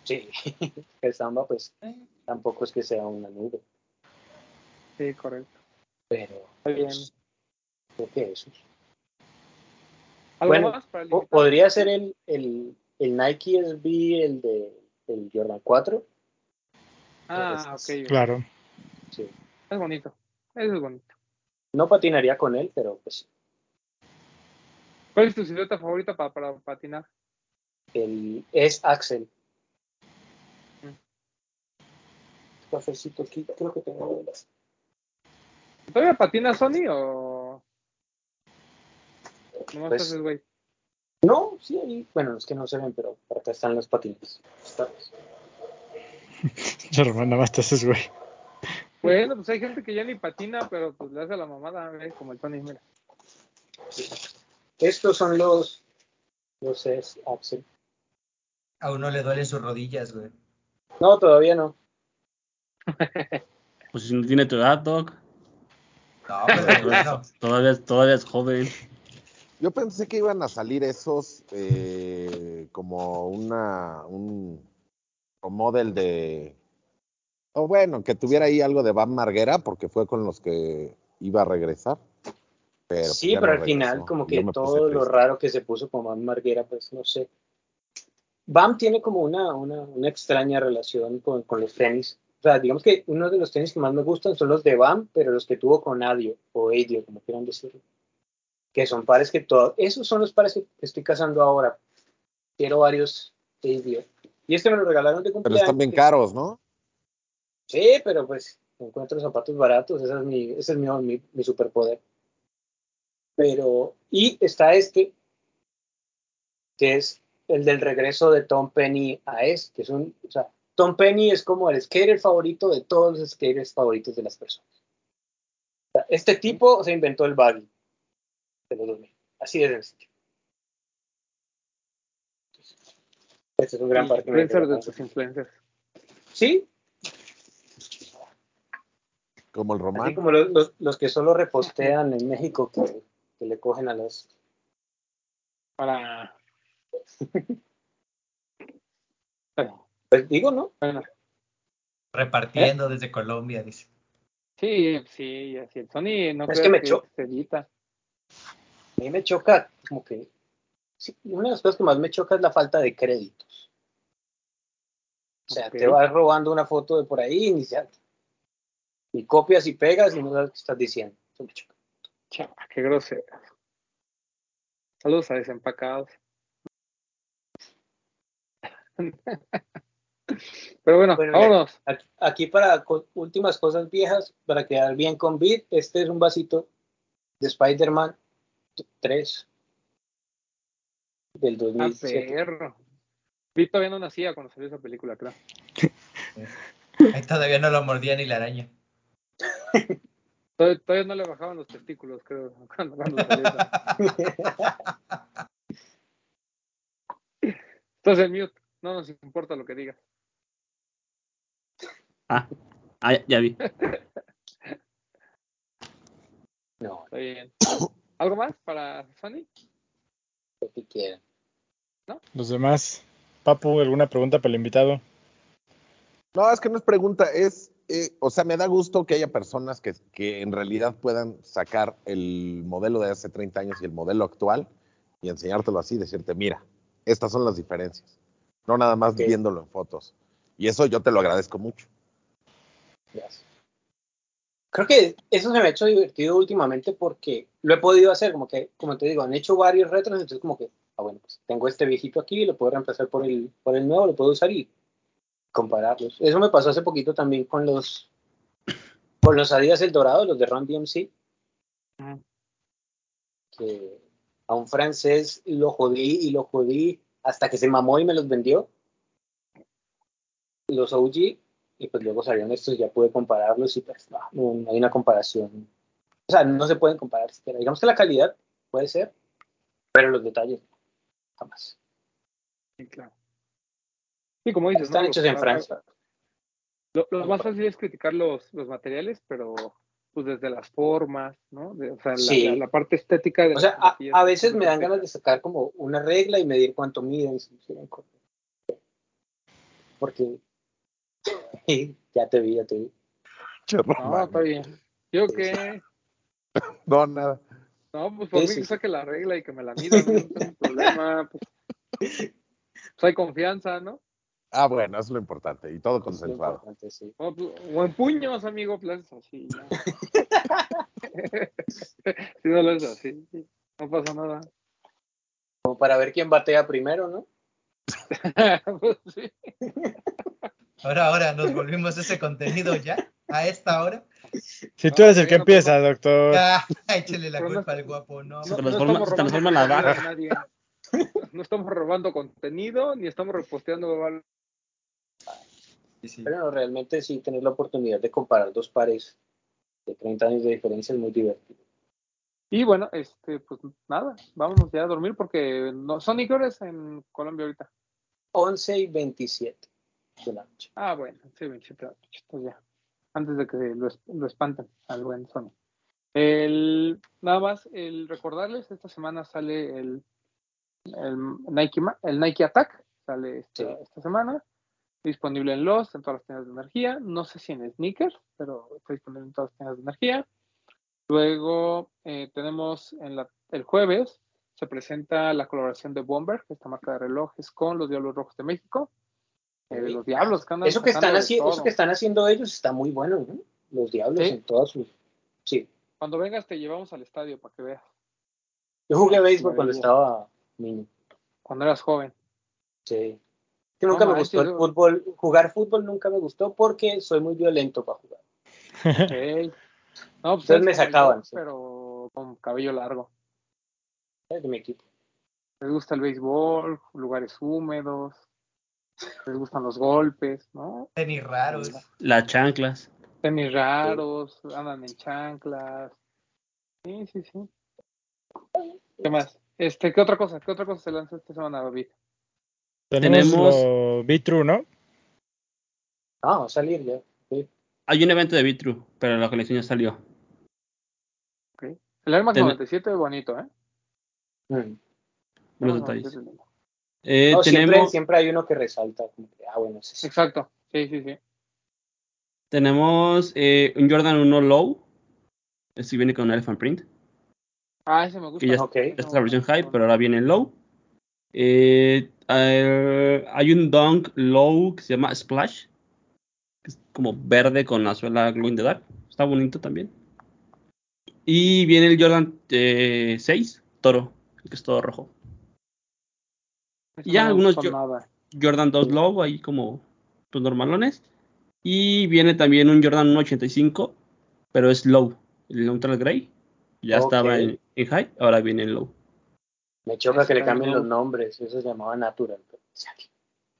Sí, el samba pues tampoco es que sea una nube, Sí, correcto. pero bien. pues, creo que eso. ¿Algo Bueno, más para el Po- invitado? Podría ser el, el, el Nike SB, el de el Jordan 4. Ah, ok. Claro. Sí. Es bonito. Eso es bonito. No patinaría con él, pero pues ¿Cuál es tu silueta favorita para, para patinar? El es Axel. Mm. Cafecito aquí, creo que tengo. ¿Todavía patina Sony o.? No Pues- haces, güey. No, sí, ahí, bueno, es que no se ven, pero por acá están los patines. Está- Hermano, nada más te haces, güey. Bueno, pues hay gente que ya ni patina, pero pues le hace la mamada, güey, como el Tony, mira. Estos son los No sé, es Axel. A uno le duelen sus rodillas, güey. No, todavía no. Pues si no tiene tu edad, Doc. No, pero bueno. Todavía, todavía es joven. Yo pensé que iban a salir esos eh, como una un model de o bueno, que tuviera ahí algo de Van Marguera porque fue con los que iba a regresar. Pero pues sí, ya pero no al final, como que todo lo raro que se puso con Bam Marguera, pues no sé. Bam tiene como una, una, una extraña relación con, con los tenis. O sea, digamos que uno de los tenis que más me gustan son los de Bam, pero los que tuvo con Adio o Adio, como quieran decirlo. Que son pares que todos. Esos son los pares que estoy cazando ahora. Quiero varios Adio. Y este me lo regalaron de Pero cumpleaños. están bien caros, ¿no? Sí, pero pues encuentro zapatos baratos, ese es mi, ese es mi, mi, mi superpoder. Pero, y está este, que es el del regreso de Tom Penny a este, que es un, o sea, Tom Penny es como el skater favorito de todos los skaters favoritos de las personas. O sea, este tipo se inventó el baggy de los 2000, así de sencillo. Este es un gran par que me Influencers de tus influencers. Sí, Como el Así Román. como los, los, los que solo repostean en México que, que le cogen a los... Para. Pues digo, ¿no? Bueno, Repartiendo desde Colombia, dice. sí, sí, así. El Sony no Es creo que me cho- se edita. A mí me choca como que... sí, una de las cosas que más me choca es la falta de créditos. O sea, te vas robando una foto de por ahí y ni, se- ni copias y pegas y no sabes qué estás diciendo. Eso me choca. Chava, qué grosero. Saludos a desempacados. Pero bueno, Bueno, vámonos. Aquí, aquí para co- últimas cosas viejas, para quedar bien con Beat, este es un vasito de Spider-Man 3 del A 2007. perro. Vi todavía no nacía cuando salió esa película, creo. Ahí todavía no lo mordía ni la araña. Todavía, todavía no le bajaban los testículos, creo, cuando, cuando salió esa. Entonces, el mute, no nos importa lo que digas. Ah, ah, ya, ya vi. No, Está bien. ¿Algo más para Sony? lo que quieran. Los demás. Papu, ¿alguna pregunta para el invitado? No, es que no es pregunta, es, eh, o sea, me da gusto que haya personas que, que en realidad puedan sacar el modelo de hace 30 años y el modelo actual y enseñártelo así, decirte, mira, estas son las diferencias. No nada más viéndolo en fotos. Y eso yo te lo agradezco mucho. Gracias. Creo que eso se me ha hecho divertido últimamente porque lo he podido hacer, como que, como te digo, han hecho varios retros, entonces como que, ah, bueno, pues tengo este viejito aquí, lo puedo reemplazar por el, por el nuevo, lo puedo usar y compararlos. Eso me pasó hace poquito también con los, con los Adidas El Dorado, los de Ron DMC, que a un francés lo jodí y lo jodí hasta que se mamó y me los vendió. Los OG, y pues luego salieron estos y ya pude compararlos y pues no, no hay una comparación. O sea, no se pueden comparar siquiera. Digamos que la calidad puede ser, pero los detalles jamás. Sí, claro. Sí, como dices, Están ¿no? hechos en Francia. Lo, lo más fácil es criticar los, los materiales, pero pues desde las formas, ¿no? De- o sea, la, Sí. la- la parte estética de O sea, a, veces me dan ganas de sacar como una regla y medir cuánto miden. si quieren. Porque ya te vi, ya te vi. No, está bien. Yo que, No, nada. no, pues por Sí, mí que sí. saque la regla y que me la midan, no tengo problema. Pues, pues hay confianza, ¿no? Ah, bueno, eso es lo importante. Y todo consensuado. importante, sí. O, o en puños, amigo, pues así. ya. si no lo es así, no pasa nada. Como para ver quién batea primero, ¿no? Pues sí. Ahora, ahora, nos volvimos ese contenido ya, a esta hora. Si tú eres el que empieza, doctor. Ya, échale la Pero no- culpa al guapo, no. Se No, no transforma- estamos se transforma en la nadie. No estamos robando contenido, ni estamos reposteando algo. Sí. Pero no, realmente sí, tener la oportunidad de comparar dos pares de 30 años de diferencia es muy divertido. Y bueno, este, pues nada, vámonos ya a dormir porque no, son horas en Colombia ahorita. 11 y 27 de la noche. Ah, bueno, sí, 27 de la noche, pues ya. Antes de que lo, lo espanten al buen Sony. El, nada más, el recordarles, esta semana sale el, el Nike, el Nike Attack, sale esta, Sí. esta semana, disponible en los, en todas las tiendas de energía, no sé si en sneakers, pero está disponible en todas las tiendas de energía. Luego eh, tenemos en la, el jueves, se presenta la colaboración de Bomber, esta marca de relojes, con los Diablos Rojos de México. Eh, los Diablos que andan Eso que, están haciendo, eso todo. que están haciendo ellos está muy bueno, ¿no? Los diablos Sí. en todas sus. Sí. Cuando vengas te llevamos al estadio para que veas, Yo jugué béisbol cuando estaba niño. cuando eras joven. Sí. Que nunca No me gustó el fútbol. Jugar fútbol nunca me gustó porque soy muy violento para jugar. Ok. No, pues Entonces me sacaban, sí. Pero con cabello largo. De mi equipo. Les gusta el béisbol, lugares húmedos, les gustan los golpes, ¿no? Tenis raros. Las chanclas. Tenis raros, andan en chanclas. Sí, sí, sí. ¿Qué más? Este, ¿qué otra cosa? ¿Qué otra cosa se lanzó esta semana, David? Tenemos, Tenemos- lo Be-True, ¿no? Ah, va a salir ya. Sí. Hay un evento de Vitru, pero la colección ya salió. El Air Max Ten- 97 es bonito, ¿eh? Mm. Air Max detalles. 97 es lindo. Eh, No, siempre, tenemos, siempre hay uno que resalta. ah, bueno, sí. Exacto. Sí, sí, sí. tenemos eh, un Jordan 1 Low. Este viene con un Elephant Print. Ah, ese me gusta. Que ya Ok. Esta es la versión high, pero ahora viene en low. Eh, eh, hay un Dunk Low que se llama Splash. Que es como verde con la suela Glow in the Dark. Está bonito también. Y viene el Jordan eh, 6 Toro, que es todo rojo. Ese ya no algunos nada. Jordan 2 Low, ahí como pues, normalones. Y viene también un Jordan 185, pero es low. El Neutral Gray. Ya estaba en, en high, ahora viene en low. Me choca que le cambien los nombres. Eso se llamaba Natural. pero-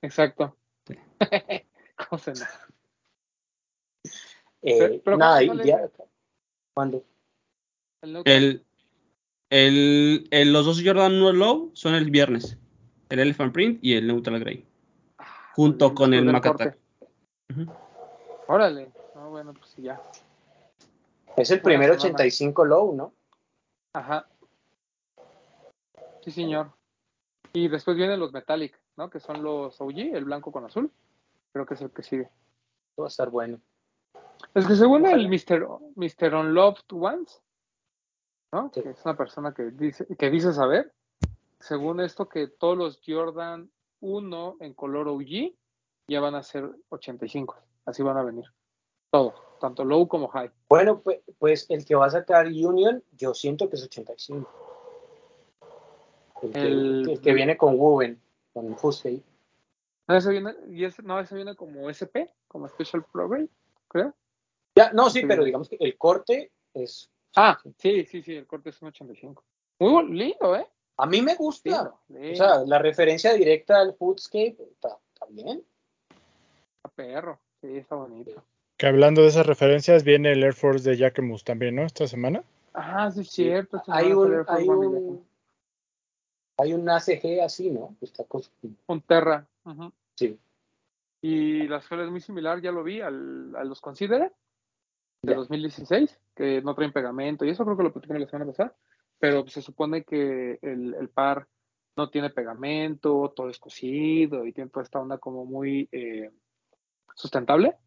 Exacto. Sí. ¿Cómo se llama? Eh, Pero- nada, ¿cuándo ya. ¿Cuándo? El. El, el, los dos Jordan 1 Low son el viernes. El Elephant Print y el Neutral Gray. Ah, junto con el Mac. Órale. No, bueno, pues ya. Es el primer semana. 85 low, ¿no? Ajá. Sí, señor. Y después vienen los Metallic, ¿no? Que son los OG, el blanco con azul. Creo que es el que sigue. Va a estar bueno. Es que según el. Mr. Mr. Unloved Ones, ¿no? Sí. Que es una persona que dice, que dice saber, según esto, que todos los Jordan 1 en color OG ya van a ser 85. Así van a venir. Todos, tanto low como high. Bueno, pues, pues el que va a sacar Union, yo siento que es 85. El que, El- el que viene con Woven, con Fusey. No, ese viene, y ese, no, ese viene como SP, como Special Program, creo. Ya, no, sí, Sí. pero digamos que el corte es. Ah, sí, sí, sí, el corte es un 85. Muy lindo, ¿eh? A mí me gusta. Lindo, O sea, la referencia directa al Foodscape está, está bien. está perro. Sí, está bonito. Que hablando de esas referencias, viene el Air Force de Jacquemus también, ¿no? Esta semana. Ah, sí, es cierto. Hay un, hay un. Hay un ACG así, ¿no? Está con- Terra. Sí. Y la suela es muy similar, ya lo vi, al, a los Consider de Ya. 2016, que no traen pegamento, y eso creo que lo platicamos la semana pasada, pero se supone que el, el par no tiene pegamento, todo es cosido y tiene toda esta onda como muy eh, sustentable,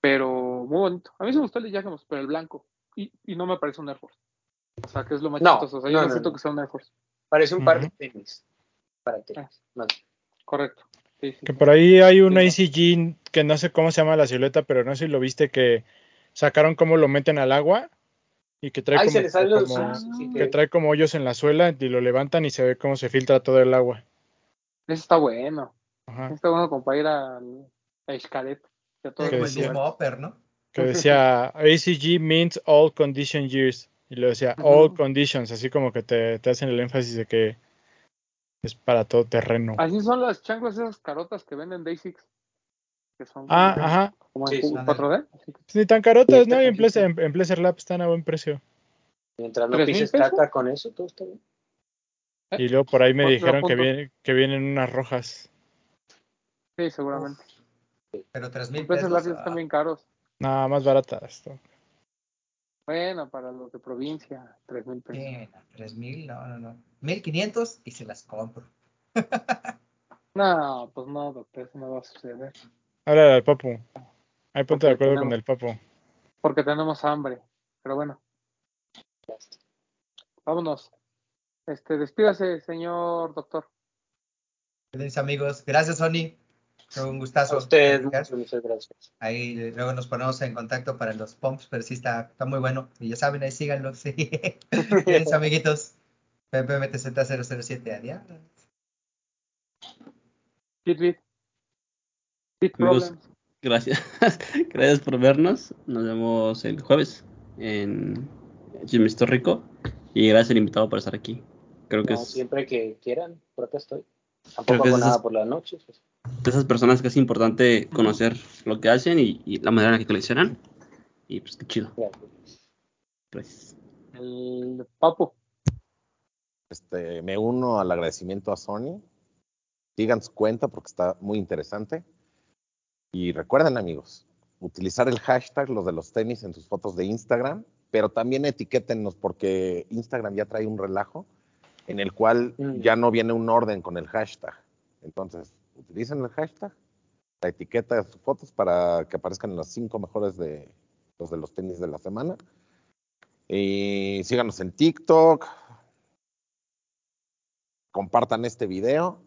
pero muy bonito. A mí se me gustó el de pero el blanco, y, y no me parece un Air Force. O sea, que es lo más No, chistoso. O sea, yo no, no, no, siento no. que sea un Air Force. Parece un par Ujú. de tenis. Para tenis. más bien. Correcto. Sí, sí, Que por ahí hay un Sí, ACG que no sé cómo se llama la silueta, pero no sé si lo viste que sacaron cómo lo meten al agua y que trae como, los. sí, que trae como hoyos en la suela y lo levantan y se ve cómo se filtra todo el agua. Ese está bueno. Ajá. Está bueno como para ir a Xcaret. el decía. Que decía ACG means all condition years y lo decía all Ujú. conditions, así como que te, te hacen el énfasis de que es para todo terreno. Así son las chanclas esas carotas que venden Day6. Que son Ah, como, ajá. como Sí, en sí. 4D. así que- Ni tan carotas, ¿no? Y en Pleasure, en, en Pleasure Lab están a buen precio. Mientras no ¿Tres mil pises caca con eso, todo está bien. Y luego por ahí me dijeron que, viene- que vienen unas rojas. Sí, seguramente. Pero tres mil Los precios pesos. lápices ah, están bien caros. Nada más baratas. esto. Bueno, para los de provincia, tres mil pesos. tres mil, no, no, no. Mil quinientos y se las compro. No, pues no, doctor, eso no va a suceder. Háblale al papu. Ahí ponte de acuerdo tenemos- con el papu. Porque tenemos hambre. Pero bueno, vámonos. Este, despídase, señor doctor. Mis amigos, gracias, Sony. Fue un gustazo. A ustedes, platicar. muchas, gracias. Ahí luego nos ponemos en contacto para los pumps, pero sí está, está muy bueno. Y ya saben, ahí síganlo. Sí. Bien, amiguitos. PPMTZ007. Adiós. Amigos. Gracias. Gracias por vernos. Nos vemos el jueves en Jimmy Rico. Y gracias al invitado por estar aquí. Creo que No, es siempre que quieran, por acá estoy. Tampoco que hago es nada por las noches. pues. De esas personas que es importante conocer lo que hacen y, y la manera en la que coleccionan. Y pues qué chido. Gracias. Gracias. El papu. Este, me uno al agradecimiento a Sony. Sigan su cuenta porque está muy interesante. Y recuerden, amigos, utilizar el hashtag los de los tenis en sus fotos de Instagram, pero también etiquétennos porque Instagram ya trae un relajo en el cual Mm. ya no viene un orden con el hashtag. Entonces, utilicen el hashtag, la etiqueta de sus fotos para que aparezcan en las cinco mejores de los de los tenis de la semana. Y síganos en TikTok, compartan este video.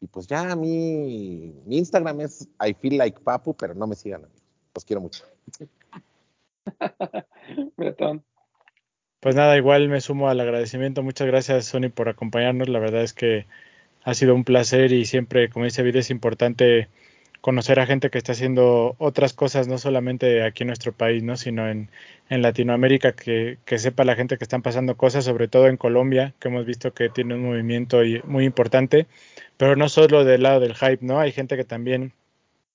Y pues ya a mí, mi Instagram es I feel like papu, pero no me sigan, amigos. Los quiero mucho. Bretón. Pues nada, igual me sumo al agradecimiento. Muchas gracias, Sony, por acompañarnos. La verdad es que ha sido un placer y siempre, como dice Vida, es importante conocer a gente que está haciendo otras cosas, no solamente aquí en nuestro país, ¿no? sino en, en Latinoamérica, que, que sepa la gente que están pasando cosas, sobre todo en Colombia, que hemos visto que tiene un movimiento muy importante, pero no solo del lado del hype, ¿no? Hay gente que también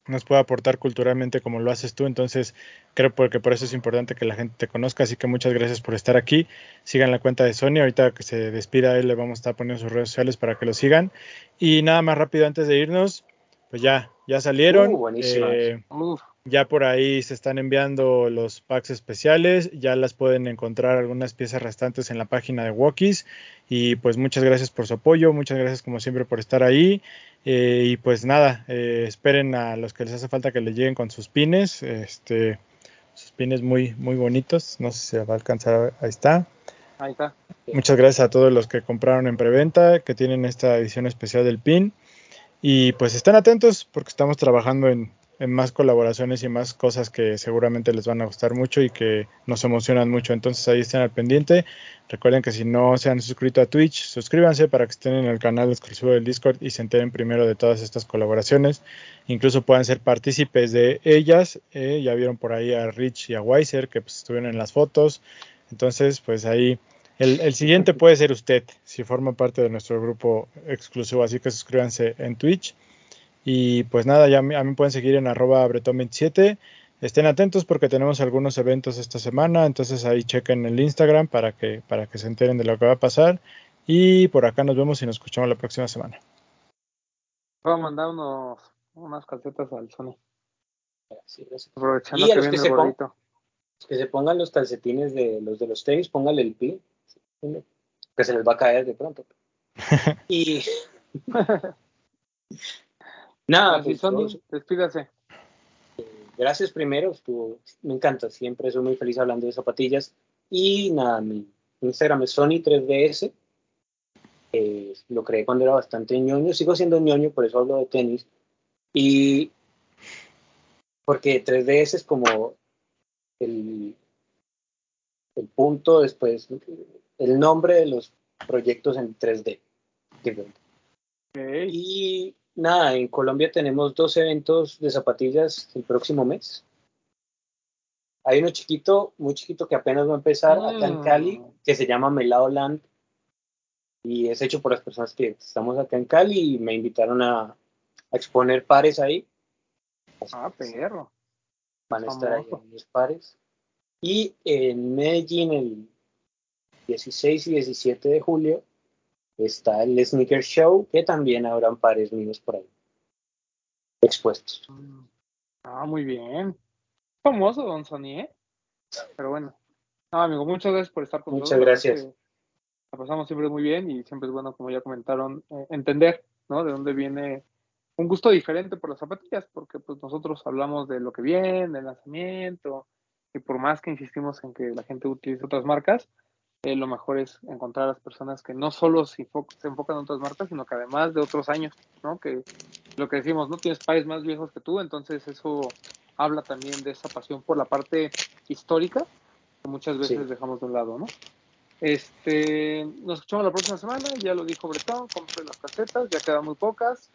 nos puede aportar culturalmente como lo haces tú, entonces creo porque por eso es importante que la gente te conozca, así que muchas gracias por estar aquí, sigan la cuenta de Sony, ahorita que se despida él le vamos a estar poniendo sus redes sociales para que lo sigan, y nada más rápido antes de irnos, pues ya, ya salieron, Uh, eh, Uf, ya por ahí se están enviando los packs especiales, ya las pueden encontrar algunas piezas restantes en la página de Walkies y pues muchas gracias por su apoyo, muchas gracias como siempre por estar ahí eh, y pues nada, eh, esperen a los que les hace falta que les lleguen con sus pines, este, sus pines muy muy bonitos, no sé si se va a alcanzar, ahí está. ahí está. Muchas gracias a todos los que compraron en preventa, que tienen esta edición especial del PIN. Y pues estén atentos porque estamos trabajando en más colaboraciones y más cosas que seguramente les van a gustar mucho y que nos emocionan mucho. Entonces ahí estén al pendiente. Recuerden que si no se han suscrito a Twitch, suscríbanse para que estén en el canal exclusivo del Discord y se enteren primero de todas estas colaboraciones. Incluso puedan ser partícipes de ellas. Eh, ya vieron por ahí a Rich y a Weiser que pues, estuvieron en las fotos. Entonces, pues ahí el, el siguiente puede ser usted, si forma parte de nuestro grupo exclusivo, así que suscríbanse en Twitch. Y pues nada, ya me- a mí pueden seguir en arroba bretón27. Estén atentos porque tenemos algunos eventos esta semana, entonces ahí chequen el Instagram para que, para que se enteren de lo que va a pasar. Y por acá nos vemos y nos escuchamos la próxima semana. Voy a mandar unos, unas calcetas al Sony. Sí. Aprovechando Y a que los que viene se el pon- gordito. Que se pongan los calcetines de los de los tenis, póngale el pin. Que se les va a caer de pronto. y. Nada, Así, pues, Sony, yo- despídase. gracias primero, estuvo, me encanta, siempre soy muy feliz hablando de zapatillas. Y nada, mi Instagram es Sony3DS. Eh, lo creé cuando era bastante ñoño, sigo siendo ñoño, por eso hablo de tenis. Y porque 3DS es como el, el punto después, el nombre de los proyectos en 3D. Ok. Y nada, en Colombia tenemos dos eventos de zapatillas el próximo mes. Hay uno chiquito, muy chiquito que apenas va a empezar acá en Mm. Cali, que se llama Melao Land. Y es hecho por las personas que estamos acá en Cali y me invitaron a, a exponer pares ahí. Ah, perro. Van a estar ahí los pares. Y en Medellín, el 16 y 17 de julio está el Sneaker Show, que también habrán pares míos por ahí expuestos. Ah, muy bien. Famoso, don Sony, ¿eh? Pero bueno. No, amigo, muchas gracias por estar con Muchas nosotros. Verdad gracias. La pasamos siempre muy bien y siempre es bueno, como ya comentaron, eh, entender, ¿no? De dónde viene un gusto diferente por las zapatillas, porque pues nosotros hablamos de lo que viene, del lanzamiento, y por más que insistimos en que la gente utilice otras marcas, eh, lo mejor es encontrar a las personas que no solo se, enfo- se enfocan en otras marcas, sino que además de otros años, ¿no? Que lo que decimos, no tienes pares más viejos que tú, entonces eso habla también de esa pasión por la parte histórica que muchas veces Sí. dejamos de un lado, ¿no? Este, nos escuchamos la próxima semana, ya lo dijo Bretón, compre las casetas, ya quedan muy pocas.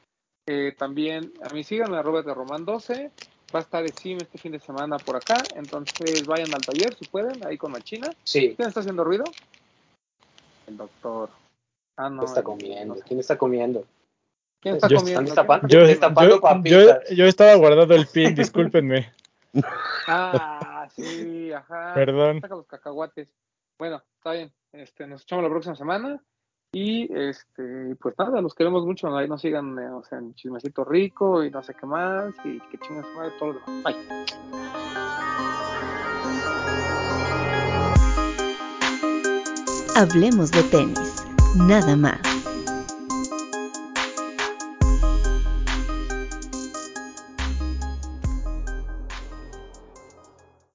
Eh, también a mí síganme, arroba de Román 12. Va a estar el sim este fin de semana por acá, entonces vayan al taller si pueden, ahí con Machina. Sí, ¿Quién está haciendo ruido? El doctor. Ah, no. ¿qué está el- comiendo? no sé. ¿Quién está comiendo? ¿Quién está Yo- comiendo? Están destapando, Yo, destapando yo, yo, yo estaba guardando el pin, discúlpenme. Ah, sí, ajá. Perdón. Saca los cacahuates. Bueno, está bien. Este, nos escuchamos la próxima semana. Y este, pues nada, los queremos mucho. Ahí nos sigan eh, o sea, en Chismecito Rico y no sé qué más. Y que chingas madre todo lo demás. Bye. Hablemos de tenis, nada más.